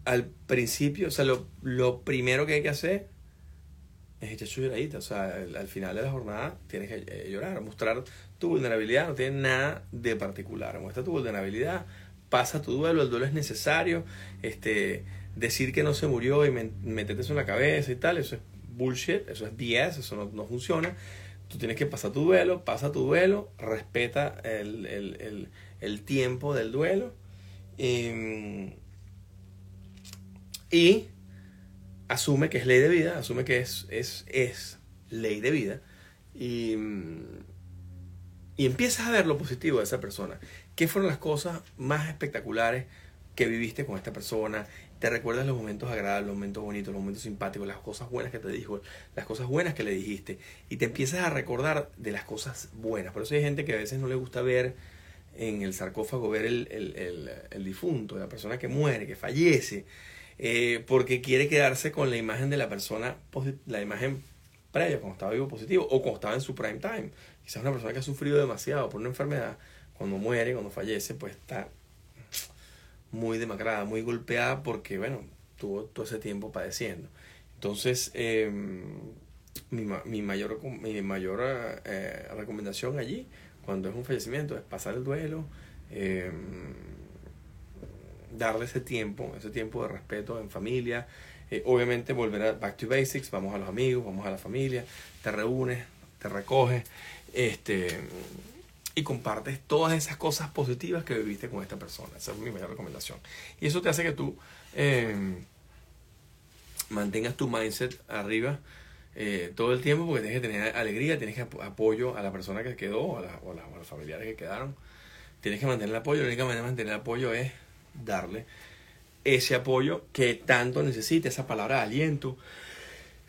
S1: al principio, o sea, lo, lo primero que hay que hacer es echar su lloradita. O sea, al, al final de la jornada tienes que eh, llorar, mostrar tu vulnerabilidad, no tiene nada de particular. Muestra tu vulnerabilidad, pasa tu duelo, el duelo es necesario. Este, decir que no se murió y meterte eso en la cabeza y tal, eso es bullshit, eso es BS, eso no, no funciona. Tú tienes que pasar tu duelo, pasa tu duelo, respeta el, el, el, el tiempo del duelo. em, y asume que es ley de vida, asume que es, es, es ley de vida. Y, y empiezas a ver lo positivo de esa persona. ¿Qué fueron las cosas más espectaculares que viviste con esta persona? Te recuerdas los momentos agradables, los momentos bonitos, los momentos simpáticos, las cosas buenas que te dijo, las cosas buenas que le dijiste. Y te empiezas a recordar de las cosas buenas. Por eso hay gente que a veces no le gusta ver en el sarcófago, ver el, el, el, difunto, la persona que muere, que fallece, eh, porque quiere quedarse con la imagen de la persona, la imagen previa, cuando estaba vivo positivo, o cuando estaba en su prime time. Quizás una persona que ha sufrido demasiado por una enfermedad, cuando muere, cuando fallece, pues está muy demacrada, muy golpeada porque, bueno, tuvo todo ese tiempo padeciendo. Entonces, eh, mi, mi mayor, mi mayor eh, recomendación allí, cuando es un fallecimiento, es pasar el duelo, eh, darle ese tiempo, ese tiempo de respeto en familia. Eh, obviamente volver a back to basics, vamos a los amigos, vamos a la familia, te reúnes, te recoges, este y compartes todas esas cosas positivas que viviste con esta persona. Esa es mi mayor recomendación. Y eso te hace que tú eh, mantengas tu mindset arriba eh, todo el tiempo porque tienes que tener alegría, tienes que ap- apoyo a la persona que quedó o a, la- a los familiares que quedaron. Tienes que mantener el apoyo. La única manera de mantener el apoyo es darle ese apoyo que tanto necesita, esa palabra de aliento.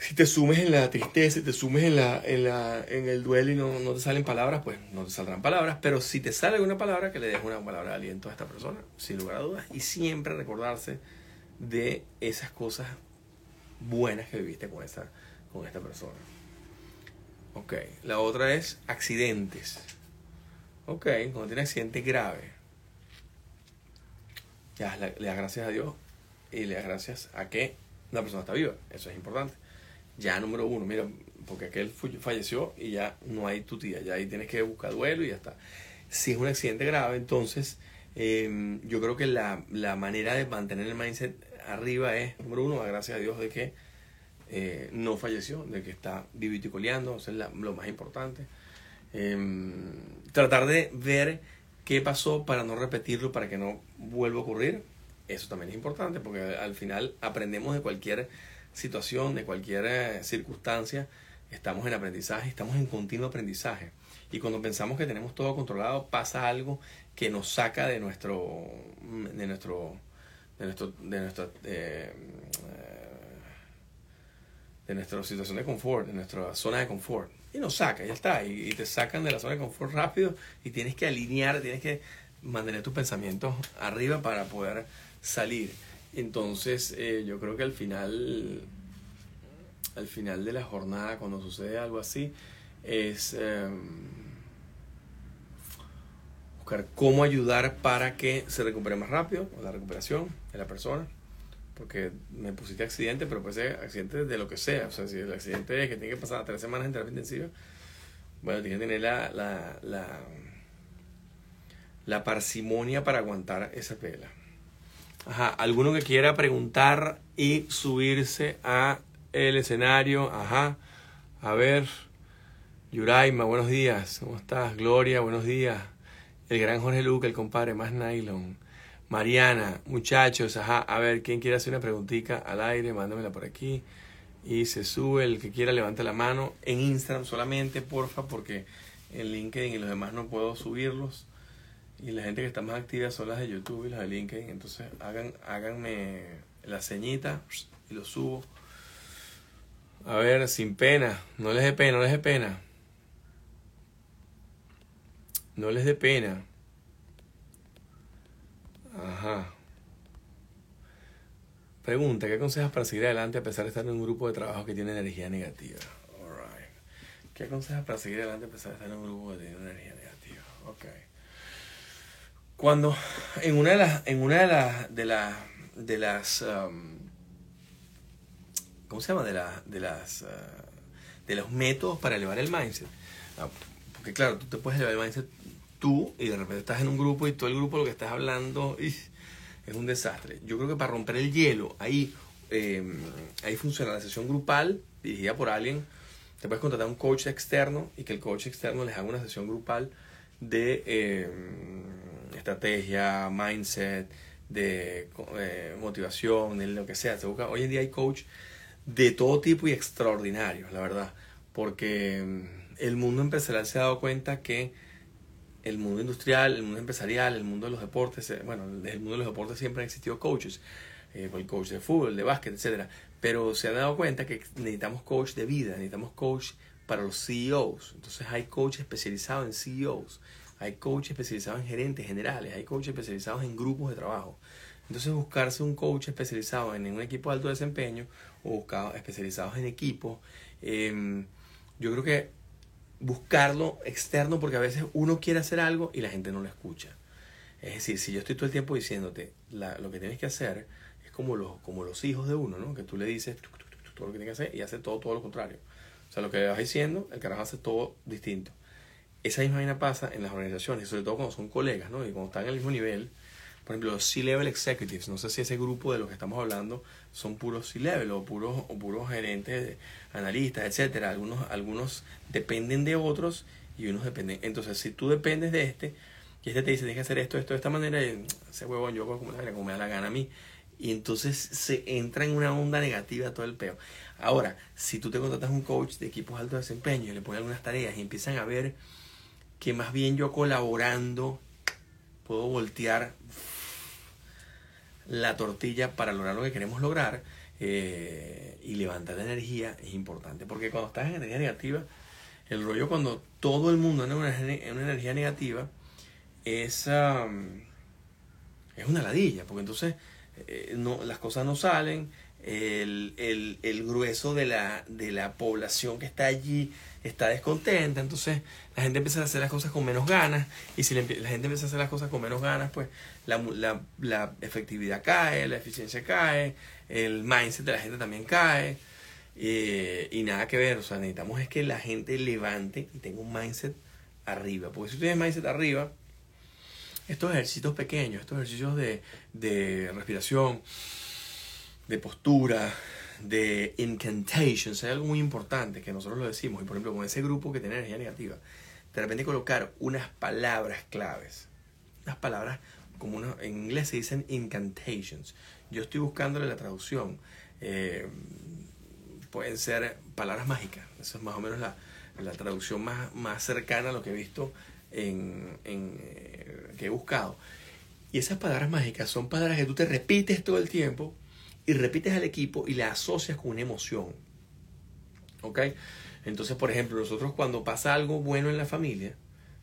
S1: Si te sumes en la tristeza, si te sumes en, la, en, la, en el duelo y no, no te salen palabras, pues no te saldrán palabras. Pero si te sale alguna palabra, que le des una palabra de aliento a esta persona, sin lugar a dudas. Y siempre recordarse de esas cosas buenas que viviste con esta, con esta persona. Ok, la otra es accidentes. Ok, cuando tiene accidente grave, ya le, das gracias a Dios y le das gracias a que una persona está viva. Eso es importante. Ya número uno, mira, porque aquel falleció y ya no hay tu tía, ya ahí tienes que buscar duelo y ya está. Si es un accidente grave, entonces eh, yo creo que la, la manera de mantener el mindset arriba es, número uno, gracias a Dios de que eh, no falleció, de que está vivito y eso es lo más importante. Em, tratar de ver qué pasó para no repetirlo, para que no vuelva a ocurrir, eso también es importante, porque al final aprendemos de cualquier situación, de cualquier eh, circunstancia, estamos en aprendizaje, estamos en continuo aprendizaje. Y cuando pensamos que tenemos todo controlado, pasa algo que nos saca de nuestro, de nuestro, de nuestro, de nuestra, eh, de nuestra situación de confort, de nuestra zona de confort. Y nos saca, ya está. Y, y te sacan de la zona de confort rápido y tienes que alinear, tienes que mantener tus pensamientos arriba para poder salir. Entonces, eh, yo creo que al final, al final de la jornada, cuando sucede algo así, es eh, buscar cómo ayudar para que se recupere más rápido, la recuperación de la persona porque me pusiste accidente, pero puede ser accidente de lo que sea. O sea, si el accidente es que tiene que pasar tres semanas en terapia intensiva, bueno, tiene que tener la, la, la, la parsimonia para aguantar esa pela. Ajá, alguno que quiera preguntar y subirse a el escenario. Ajá, a ver. Yuraima, buenos días. ¿Cómo estás? Gloria, buenos días. El gran Jorge Luca, el compadre más nylon. Mariana, muchachos, ajá, a ver, ¿quién quiere hacer una preguntita al aire? Mándamela por aquí. Y se sube, el que quiera levante la mano. En Instagram solamente, porfa, porque en LinkedIn y los demás no puedo subirlos. Y la gente que está más activa son las de YouTube y las de LinkedIn. Entonces hagan, háganme la ceñita y lo subo. A ver, sin pena. No les dé pena, no les dé pena. No les dé pena. Ajá. Pregunta, ¿qué aconsejas para seguir adelante a pesar de estar en un grupo de trabajo que tiene energía negativa? Alright. ¿Qué aconsejas para seguir adelante a pesar de estar en un grupo que tiene energía negativa? Ok. Cuando en una de las en una de las de las de las um, ¿cómo se llama? de las de las uh, de los métodos para elevar el mindset. Ah, Porque claro, tú te puedes elevar el mindset tú y de repente estás en un grupo y todo el grupo lo que estás hablando ¡ih! es un desastre. Yo creo que para romper el hielo, ahí, eh, ahí funciona la sesión grupal dirigida por alguien Te puedes contratar un coach externo y que el coach externo les haga una sesión grupal de eh, estrategia, mindset, de eh, motivación, de lo que sea. Se busca, hoy en día hay coach de todo tipo y extraordinarios, la verdad. Porque mm, el mundo empresarial se ha dado cuenta que el mundo industrial, el mundo empresarial, el mundo de los deportes, eh, bueno, el mundo de los deportes siempre han existido coaches, eh, el coach de fútbol, de básquet, etcétera, pero se han dado cuenta que necesitamos coach de vida, necesitamos coach para los CEOs. Entonces hay coach especializados en CEOs, hay coach especializados en gerentes generales, hay coach especializados en grupos de trabajo. Entonces buscarse un coach especializado en un equipo de alto desempeño o especializados en equipos, em, yo creo que buscarlo externo porque a veces uno quiere hacer algo y la gente no lo escucha. Es decir, si yo estoy todo el tiempo diciéndote lo que tienes que hacer, es como los, como los hijos de uno, ¿no? Que tú le dices todo lo que tiene que hacer y hace todo, todo lo contrario. O sea, lo que le vas diciendo, el carajo hace todo distinto. Esa misma vaina pasa en las organizaciones, sobre todo cuando son colegas, ¿no? Y cuando están en el mismo nivel, por ejemplo, los C-Level Executives, no sé si ese grupo de los que estamos hablando son puros C-Level o puros, o puros gerentes, analistas, etcétera. Algunos, algunos dependen de otros y unos dependen. Entonces, si tú dependes de este, y este te dice, tienes que hacer esto, esto, de esta manera, y ese huevón yo como, me da la gana a mí. Y entonces se entra en una onda negativa todo el peo. Ahora, si tú te contratas un coach de equipos de alto desempeño y le pones algunas tareas y empiezan a ver que más bien yo colaborando puedo voltear la tortilla para lograr lo que queremos lograr eh, y levantar la energía es importante. Porque cuando estás en energía negativa, el rollo cuando todo el mundo anda en una, energía negativa es, es una ladilla. Porque entonces eh, no, las cosas no salen, el, el, el, grueso de la, de la población que está allí está descontenta, entonces la gente empieza a hacer las cosas con menos ganas, y si la, gente empieza a hacer las cosas con menos ganas, pues la, la, la, efectividad cae, la eficiencia cae, el mindset de la gente también cae, eh, y nada que ver, o sea, necesitamos es que la gente levante y tenga un mindset arriba, porque si tú tienes mindset arriba, estos ejercicios pequeños, estos ejercicios de, de respiración, de postura, de incantations, hay algo muy importante que nosotros lo decimos, y por ejemplo con ese grupo que tiene energía negativa, de repente colocar unas palabras claves, unas palabras como una, en inglés se dicen incantations, yo estoy buscándole la traducción, eh, pueden ser palabras mágicas, esa es más o menos la, la traducción más, más cercana a lo que he visto en, en eh, que he buscado. Y esas palabras mágicas son palabras que tú te repites todo el tiempo y repites al equipo y la asocias con una emoción. ¿Ok? Entonces, por ejemplo, nosotros cuando pasa algo bueno en la familia,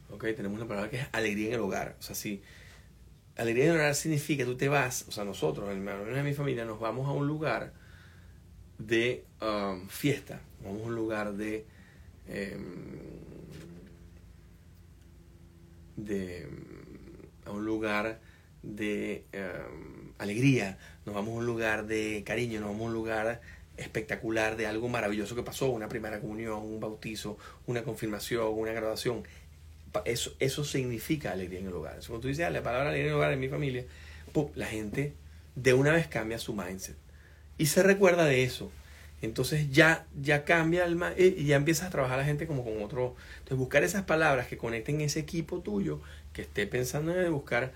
S1: ¿ok? Tenemos una palabra que es alegría en el hogar. O sea, si alegría en el hogar significa tú te vas, o sea, nosotros, menos de mi familia, nos vamos a un lugar de um, fiesta, vamos a un lugar de... Em, de a un lugar de em, alegría, nos vamos a un lugar de cariño, nos vamos a un lugar espectacular de algo maravilloso que pasó, una primera comunión, un bautizo, una confirmación, una graduación. Eso, eso significa alegría en el hogar. Cuando tú dices ah, la palabra alegría en el hogar en mi familia, la gente de una vez cambia su mindset y se recuerda de eso. Entonces ya, ya cambia el y ya empiezas a trabajar la gente como con otro. Entonces buscar esas palabras que conecten ese equipo tuyo que esté pensando en buscar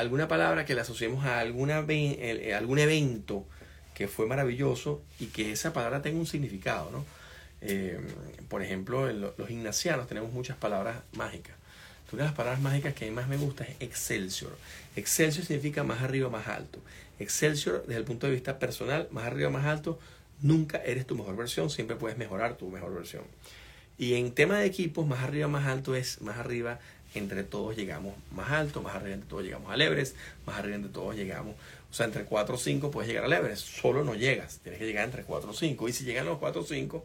S1: alguna palabra que le asociemos a alguna, eh, algún evento que fue maravilloso y que esa palabra tenga un significado, ¿no? Eh, por ejemplo, los gimnasianos tenemos muchas palabras mágicas. Una de las palabras mágicas que más me gusta es Excelsior. Excelsior significa más arriba, más alto. Excelsior, desde el punto de vista personal, más arriba, más alto, nunca eres tu mejor versión, siempre puedes mejorar tu mejor versión. Y en tema de equipos, más arriba, más alto es más arriba, entre todos llegamos más alto, más arriba entre todos llegamos a Everest, más arriba entre todos llegamos, o sea, entre 4 o 5 puedes llegar al Everest, solo no llegas, tienes que llegar entre 4 o 5, y si llegan los 4 o 5,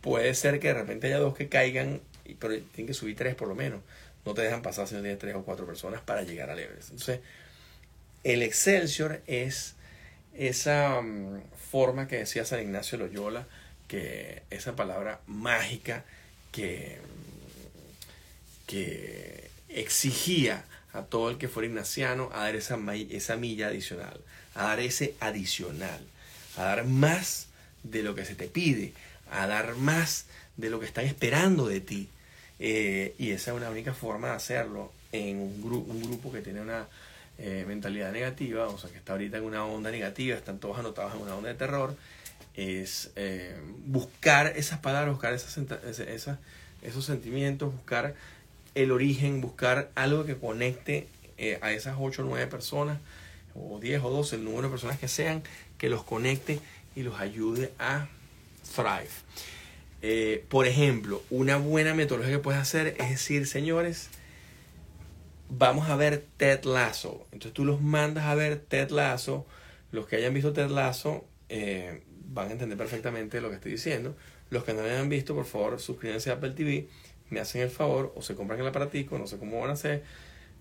S1: puede ser que de repente haya dos que caigan, pero tienen que subir 3 por lo menos, no te dejan pasar si no tienes 3 o 4 personas para llegar al Everest. Entonces, el Excelsior es esa mm, forma que decía San Ignacio Loyola, que esa palabra mágica que exigía a todo el que fuera ignaciano a dar esa, esa milla adicional, a dar ese adicional, a dar más de lo que se te pide, a dar más de lo que están esperando de ti. Eh, y esa es una única forma de hacerlo en un, grupo un grupo que tiene una eh, mentalidad negativa, o sea, que está ahorita en una onda negativa, están todos anotados en una onda de terror, es eh, buscar esas palabras, buscar esos sentimientos, buscar el origen, buscar algo que conecte a esas 8 o 9 personas, o 10 o 12, el número de personas que sean, que los conecte y los ayude a thrive. Eh, por ejemplo, una buena metodología que puedes hacer es decir, señores, vamos a ver Ted Lasso. Entonces tú los mandas a ver Ted Lasso. Los que hayan visto Ted Lasso eh, van a entender perfectamente lo que estoy diciendo. Los que no lo hayan visto, por favor, suscríbanse a Apple TV. Me hacen el favor o se compran el aparatico, no sé cómo van a hacer.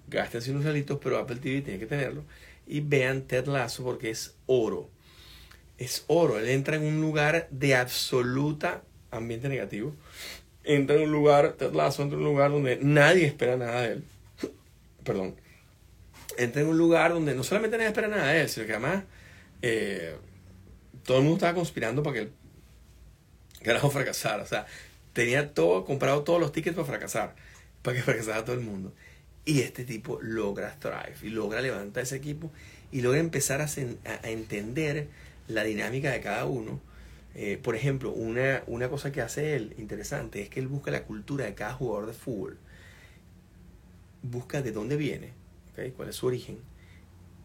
S1: Gástense unos realitos, pero Apple TV tiene que tenerlo. Y vean Ted Lasso porque es oro. Es oro. Él entra en un lugar de absoluta ambiente negativo, entra en un lugar, Ted Lasso entra en un lugar donde nadie espera nada de él. Perdón. Entra en un lugar donde no solamente nadie espera nada de él, sino que además eh, todo el mundo estaba conspirando para que el carajo fracasara. O sea, tenía todo, comprado todos los tickets para fracasar, para que fracasara todo el mundo. Y este tipo logra thrive y logra levantar ese equipo y logra empezar a, entender la dinámica de cada uno eh, por ejemplo, una, una cosa que hace él interesante es que él busca la cultura de cada jugador de fútbol. Busca de dónde viene, cuál es su origen.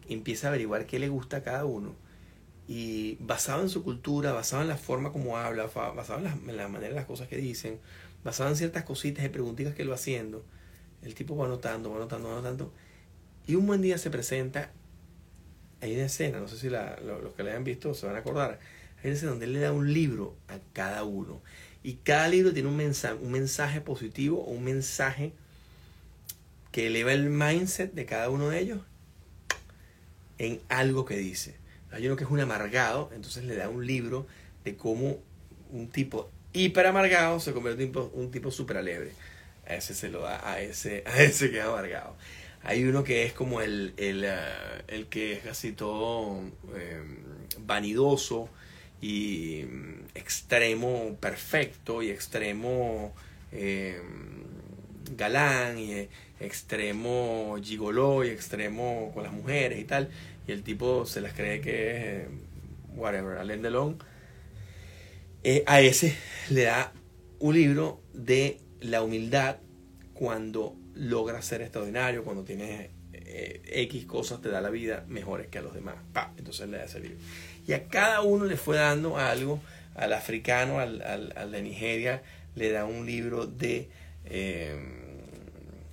S1: Empieza a averiguar qué le gusta a cada uno. Y basado en su cultura, basado en la forma como habla, basado en la, manera de las cosas que dicen, basado en ciertas cositas y preguntitas que él va haciendo, el tipo va anotando, va anotando, va anotando. Y un buen día se presenta, hay una escena, no sé si la, los que la hayan visto se van a acordar, es donde él le da un libro a cada uno. Y cada libro tiene un mensaje, un mensaje positivo o un mensaje que eleva el mindset de cada uno de ellos en algo que dice. Hay uno que es un amargado, entonces le da un libro de cómo un tipo hiper amargado se convierte en un tipo súper alegre. A ese se lo da a ese, a ese que es amargado. Hay uno que es como el, el, eh, que es casi todo eh, vanidoso, y mm, extremo perfecto y extremo eh, galán y eh, extremo gigoló y extremo con las mujeres y tal y el tipo se las cree que es eh, whatever Alain Delon. A ese le da un libro de la humildad cuando logra ser extraordinario cuando tiene X cosas te da la vida mejores que a los demás. Entonces le da ese libro. Y a cada uno le fue dando algo, al africano, al, al, de Nigeria, le da un libro de em,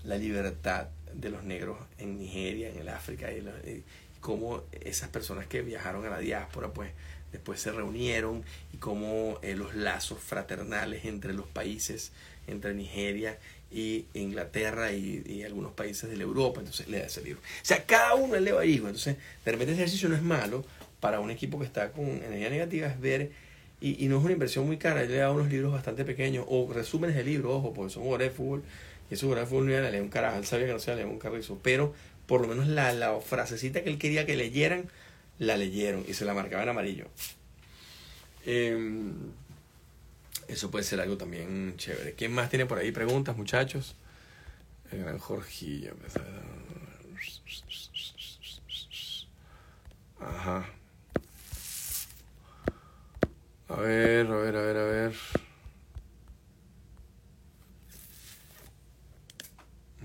S1: la libertad de los negros en Nigeria, en el África, y, cómo esas personas que viajaron a la diáspora, pues después se reunieron y cómo eh, los lazos fraternales entre los países, entre Nigeria y Inglaterra y, algunos países de la Europa, entonces le da ese libro. O sea, cada uno le va ahí, entonces de repente el ejercicio no es malo, para un equipo que está con energía negativa es ver, y, no es una inversión muy cara, yo le dado unos libros bastante pequeños, o resúmenes de libros, ojo, porque son jugadores de fútbol, y esos jugadores de fútbol no iban a leer un carajo, él sabía que no se iba a leer un carrizo, pero por lo menos la, la frasecita que él quería que leyeran, la leyeron y se la marcaba en amarillo. Em, eso puede ser algo también chévere. ¿Quién más tiene por ahí preguntas, muchachos? El gran Jorgillo. Ajá. A ver, a ver, a ver, a ver.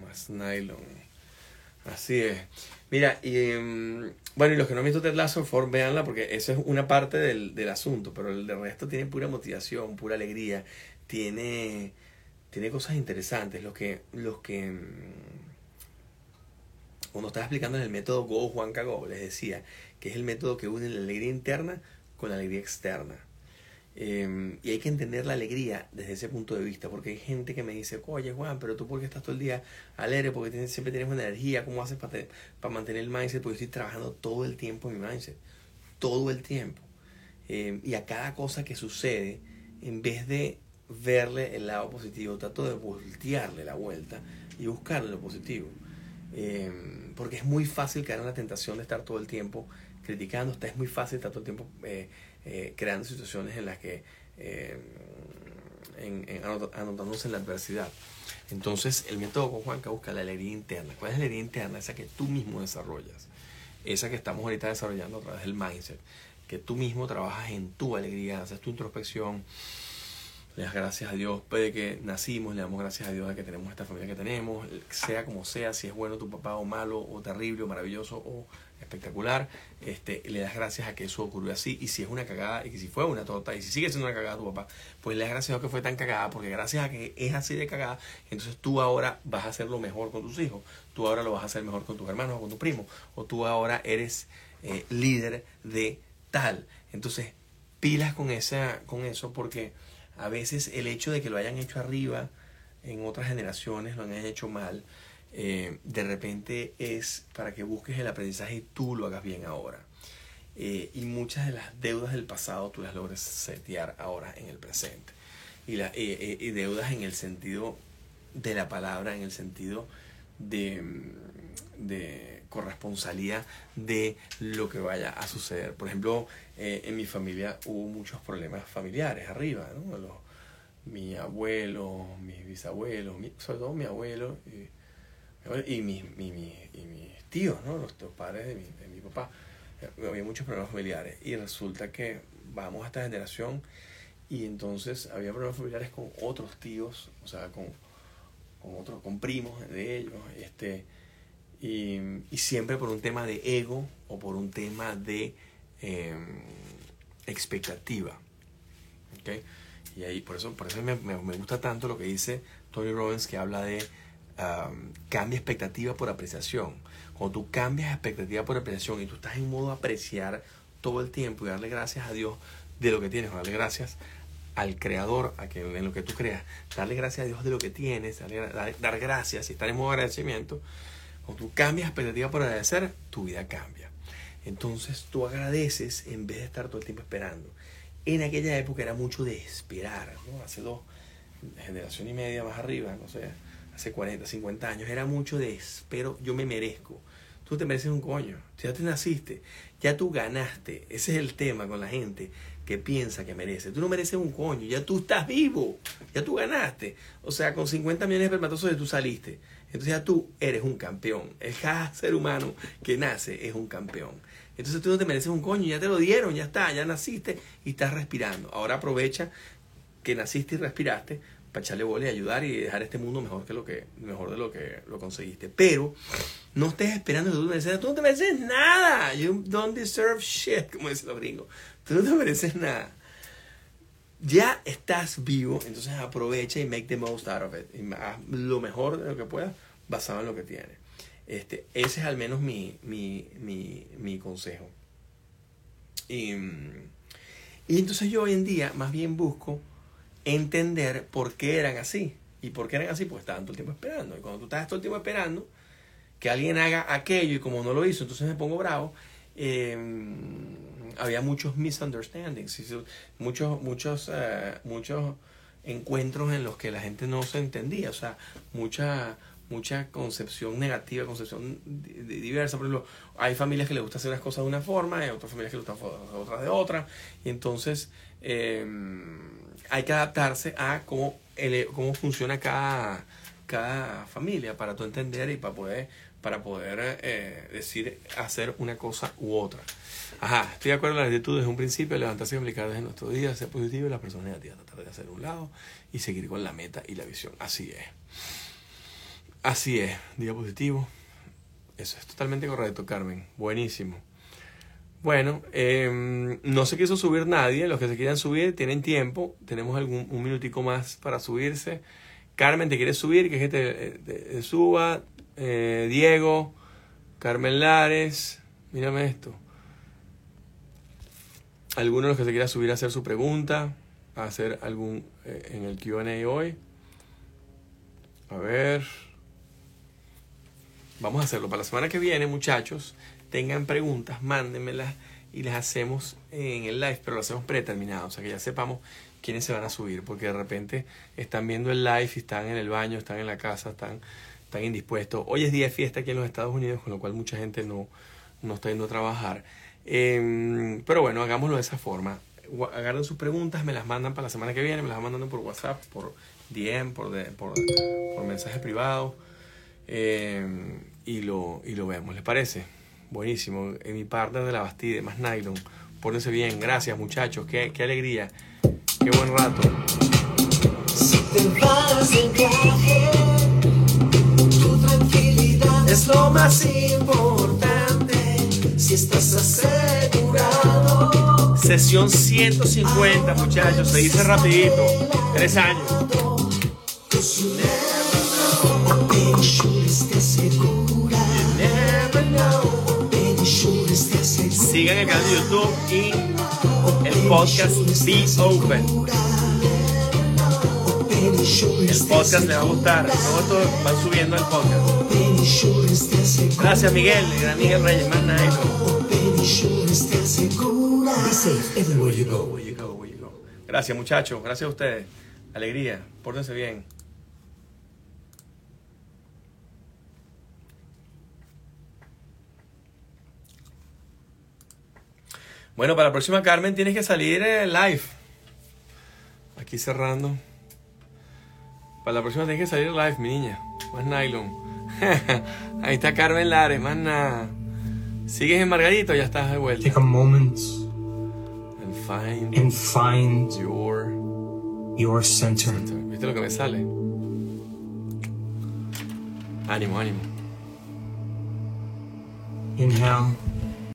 S1: Más nylon. Así es. Mira, y em, bueno, y los que no han visto Ted Lasso, véanla porque eso es una parte del, del asunto, pero el resto tiene pura motivación, pura alegría, tiene, tiene cosas interesantes. Los que, los que, em, cuando estaba explicando en el método Go Juan Cago, les decía que es el método que une la alegría interna con la alegría externa. Em, y hay que entender la alegría desde ese punto de vista, porque hay gente que me dice, oye Juan, pero tú por qué estás todo el día alegre, porque siempre tienes una energía, ¿cómo haces para, para mantener el mindset? Porque estoy trabajando todo el tiempo en mi mindset, todo el tiempo. Em, y a cada cosa que sucede, en vez de verle el lado positivo, trato de voltearle la vuelta y buscarle lo positivo. Em, porque es muy fácil caer en la tentación de estar todo el tiempo criticando, es muy fácil estar todo el tiempo... Eh, creando situaciones en las que eh, en, en anot- anotándose en la adversidad. Entonces, el método con Juanca busca la alegría interna. ¿Cuál es la alegría interna? Esa que tú mismo desarrollas. Esa que estamos ahorita desarrollando a través del mindset. Que tú mismo trabajas en tu alegría, haces tu introspección, le das gracias a Dios de que nacimos, le damos gracias a Dios de que tenemos esta familia que tenemos, sea como sea, si es bueno tu papá o malo, o terrible, o maravilloso, o espectacular, este, le das gracias a que eso ocurrió así, y si es una cagada, y si fue una torta, y si sigue siendo una cagada tu papá, pues le das gracias a que fue tan cagada, porque gracias a que es así de cagada, entonces tú ahora vas a hacerlo mejor con tus hijos, tú ahora lo vas a hacer mejor con tus hermanos o con tu primo, o tú ahora eres eh, líder de tal. Entonces, pilas con, esa, con eso, porque a veces el hecho de que lo hayan hecho arriba en otras generaciones, lo han hecho mal, eh, de repente es para que busques el aprendizaje y tú lo hagas bien ahora. Eh, y muchas de las deudas del pasado tú las logres setear ahora en el presente. Y, la, eh, y deudas en el sentido de la palabra, en el sentido de, mm, de de lo que vaya a suceder. Por ejemplo, en mi familia hubo muchos problemas familiares arriba, ¿no? Los- mi abuelo, mis bisabuelos, sobre todo mi abuelo y, mis, mi- mi- y mis tíos, ¿no? Los, los padres de mi, de mi papá. Eh, Había muchos problemas familiares y resulta que vamos a esta generación y entonces había problemas familiares con otros tíos, o sea, con, con otros, con primos de ellos, este, y, y siempre por un tema de ego o por un tema de eh, expectativa. ¿ok? Y ahí, por eso, por eso me, me- me gusta tanto lo que dice Tony Robbins, que habla de cambia expectativa por apreciación. Cuando tú cambias expectativa por apreciación y tú estás en modo apreciar todo el tiempo y darle gracias a Dios de lo que tienes, darle gracias al creador, a que en lo que tú creas, darle gracias a Dios de lo que tienes, darle dar, gracias y estar en modo agradecimiento, cuando tú cambias expectativa por agradecer, tu vida cambia. Entonces tú agradeces en vez de estar todo el tiempo esperando. En aquella época era mucho de esperar. Hace dos generación y media más arriba, no sé, hace 40, 50 años, era mucho de espero, yo me merezco. Tú te mereces un coño, ya te naciste, ya tú ganaste. Ese es el tema con la gente que piensa que merece. Tú no mereces un coño, ya tú estás vivo, ya tú ganaste. O sea, con 50 millones de espermatozoides tú saliste. Entonces ya tú eres un campeón. El cada ser humano que nace es un campeón. Entonces tú no te mereces un coño, ya te lo dieron, ya está, ya naciste y estás respirando. Ahora aprovecha que naciste y respiraste para echarle bola y ayudar y dejar este mundo mejor que lo que mejor de lo que lo conseguiste. Pero no estés esperando que tú te mereces, tú no te mereces nada. You don't deserve shit, como dicen los gringos. Tú no te mereces nada. Ya estás vivo, entonces aprovecha y make the most out of it. Y haz lo mejor de lo que puedas basado en lo que tienes. Este, ese es al menos mi, mi, mi, mi consejo. Y, y entonces yo hoy en día más bien busco entender por qué eran así. ¿Y por qué eran así? Pues estaban todo el tiempo esperando. Y cuando tú estás todo el tiempo esperando que alguien haga aquello y como no lo hizo, entonces me pongo bravo. eh, había muchos misunderstandings, muchos, muchos, eh, muchos encuentros en los que la gente no se entendía. O sea, mucha mucha concepción negativa, concepción di- di- diversa. Por ejemplo, hay familias que les gusta hacer las cosas de una forma, hay otras familias que les gusta hacer otras de otra. Y entonces eh, hay que adaptarse a cómo, el- cómo funciona cada, cada familia para tú entender y para poder, para poder eh, decir, hacer una cosa u otra. Ajá, estoy de acuerdo con la actitud desde un principio, levantarse y aplicar desde nuestro día, ser positivo y las personas negativas, tratar de hacer un lado y seguir con la meta y la visión. Así es. Así es, día positivo. Eso es totalmente correcto, Carmen. Buenísimo. Bueno, eh, no se quiso subir nadie. Los que se quieran subir tienen tiempo. Tenemos algún un minutico más para subirse. Carmen, ¿te quieres subir? Que te- te suba. Eh, Diego, Carmen Lares. Mírame esto. Alguno de los que se quiera subir a hacer su pregunta, a hacer algún eh, en el QA hoy. A ver. Vamos a hacerlo para la semana que viene, muchachos. Tengan preguntas, mándenmelas y las hacemos en el live, pero lo hacemos predeterminado, o sea que ya sepamos quiénes se van a subir, porque de repente están viendo el live y están en el baño, están en la casa, están, están indispuestos. Hoy es día de fiesta aquí en los Estados Unidos, con lo cual mucha gente no, no está yendo a trabajar. Em, pero bueno, hagámoslo de esa forma. agarren sus preguntas, me las mandan para la semana que viene, me las van mandando por WhatsApp, por DM, por, de- por, por mensaje privado. eh, y, lo, y lo vemos, ¿les parece? Buenísimo. En mi partner de la Bastide, más nylon. Pórtense bien. Gracias, muchachos. Qué, qué alegría. Qué buen rato.
S2: Si te vas de viaje, tu tranquilidad es lo más importante. Si estás asegurado,
S1: Sesión 150, muchachos. Se dice rapidito. Tres años. Sigan el canal de YouTube y el podcast Be Open. El podcast les va a gustar. Todo van subiendo el podcast. Gracias, Miguel. El gran Miguel Reyes, más go. Gracias, muchachos. Gracias a ustedes. Alegría. Pórtense bien. Bueno, para la próxima, Carmen, tienes que salir eh, live. Aquí cerrando. Para la próxima tienes que salir live, mi niña. Más nylon. Ahí está Carmen Lares, más nada. ¿Sigues en Margarito? Ya estás de vuelta.
S3: Take a moment
S1: And find
S3: and find
S1: your
S3: your center.
S1: ¿Viste lo que me sale? Ánimo, ánimo.
S3: Inhale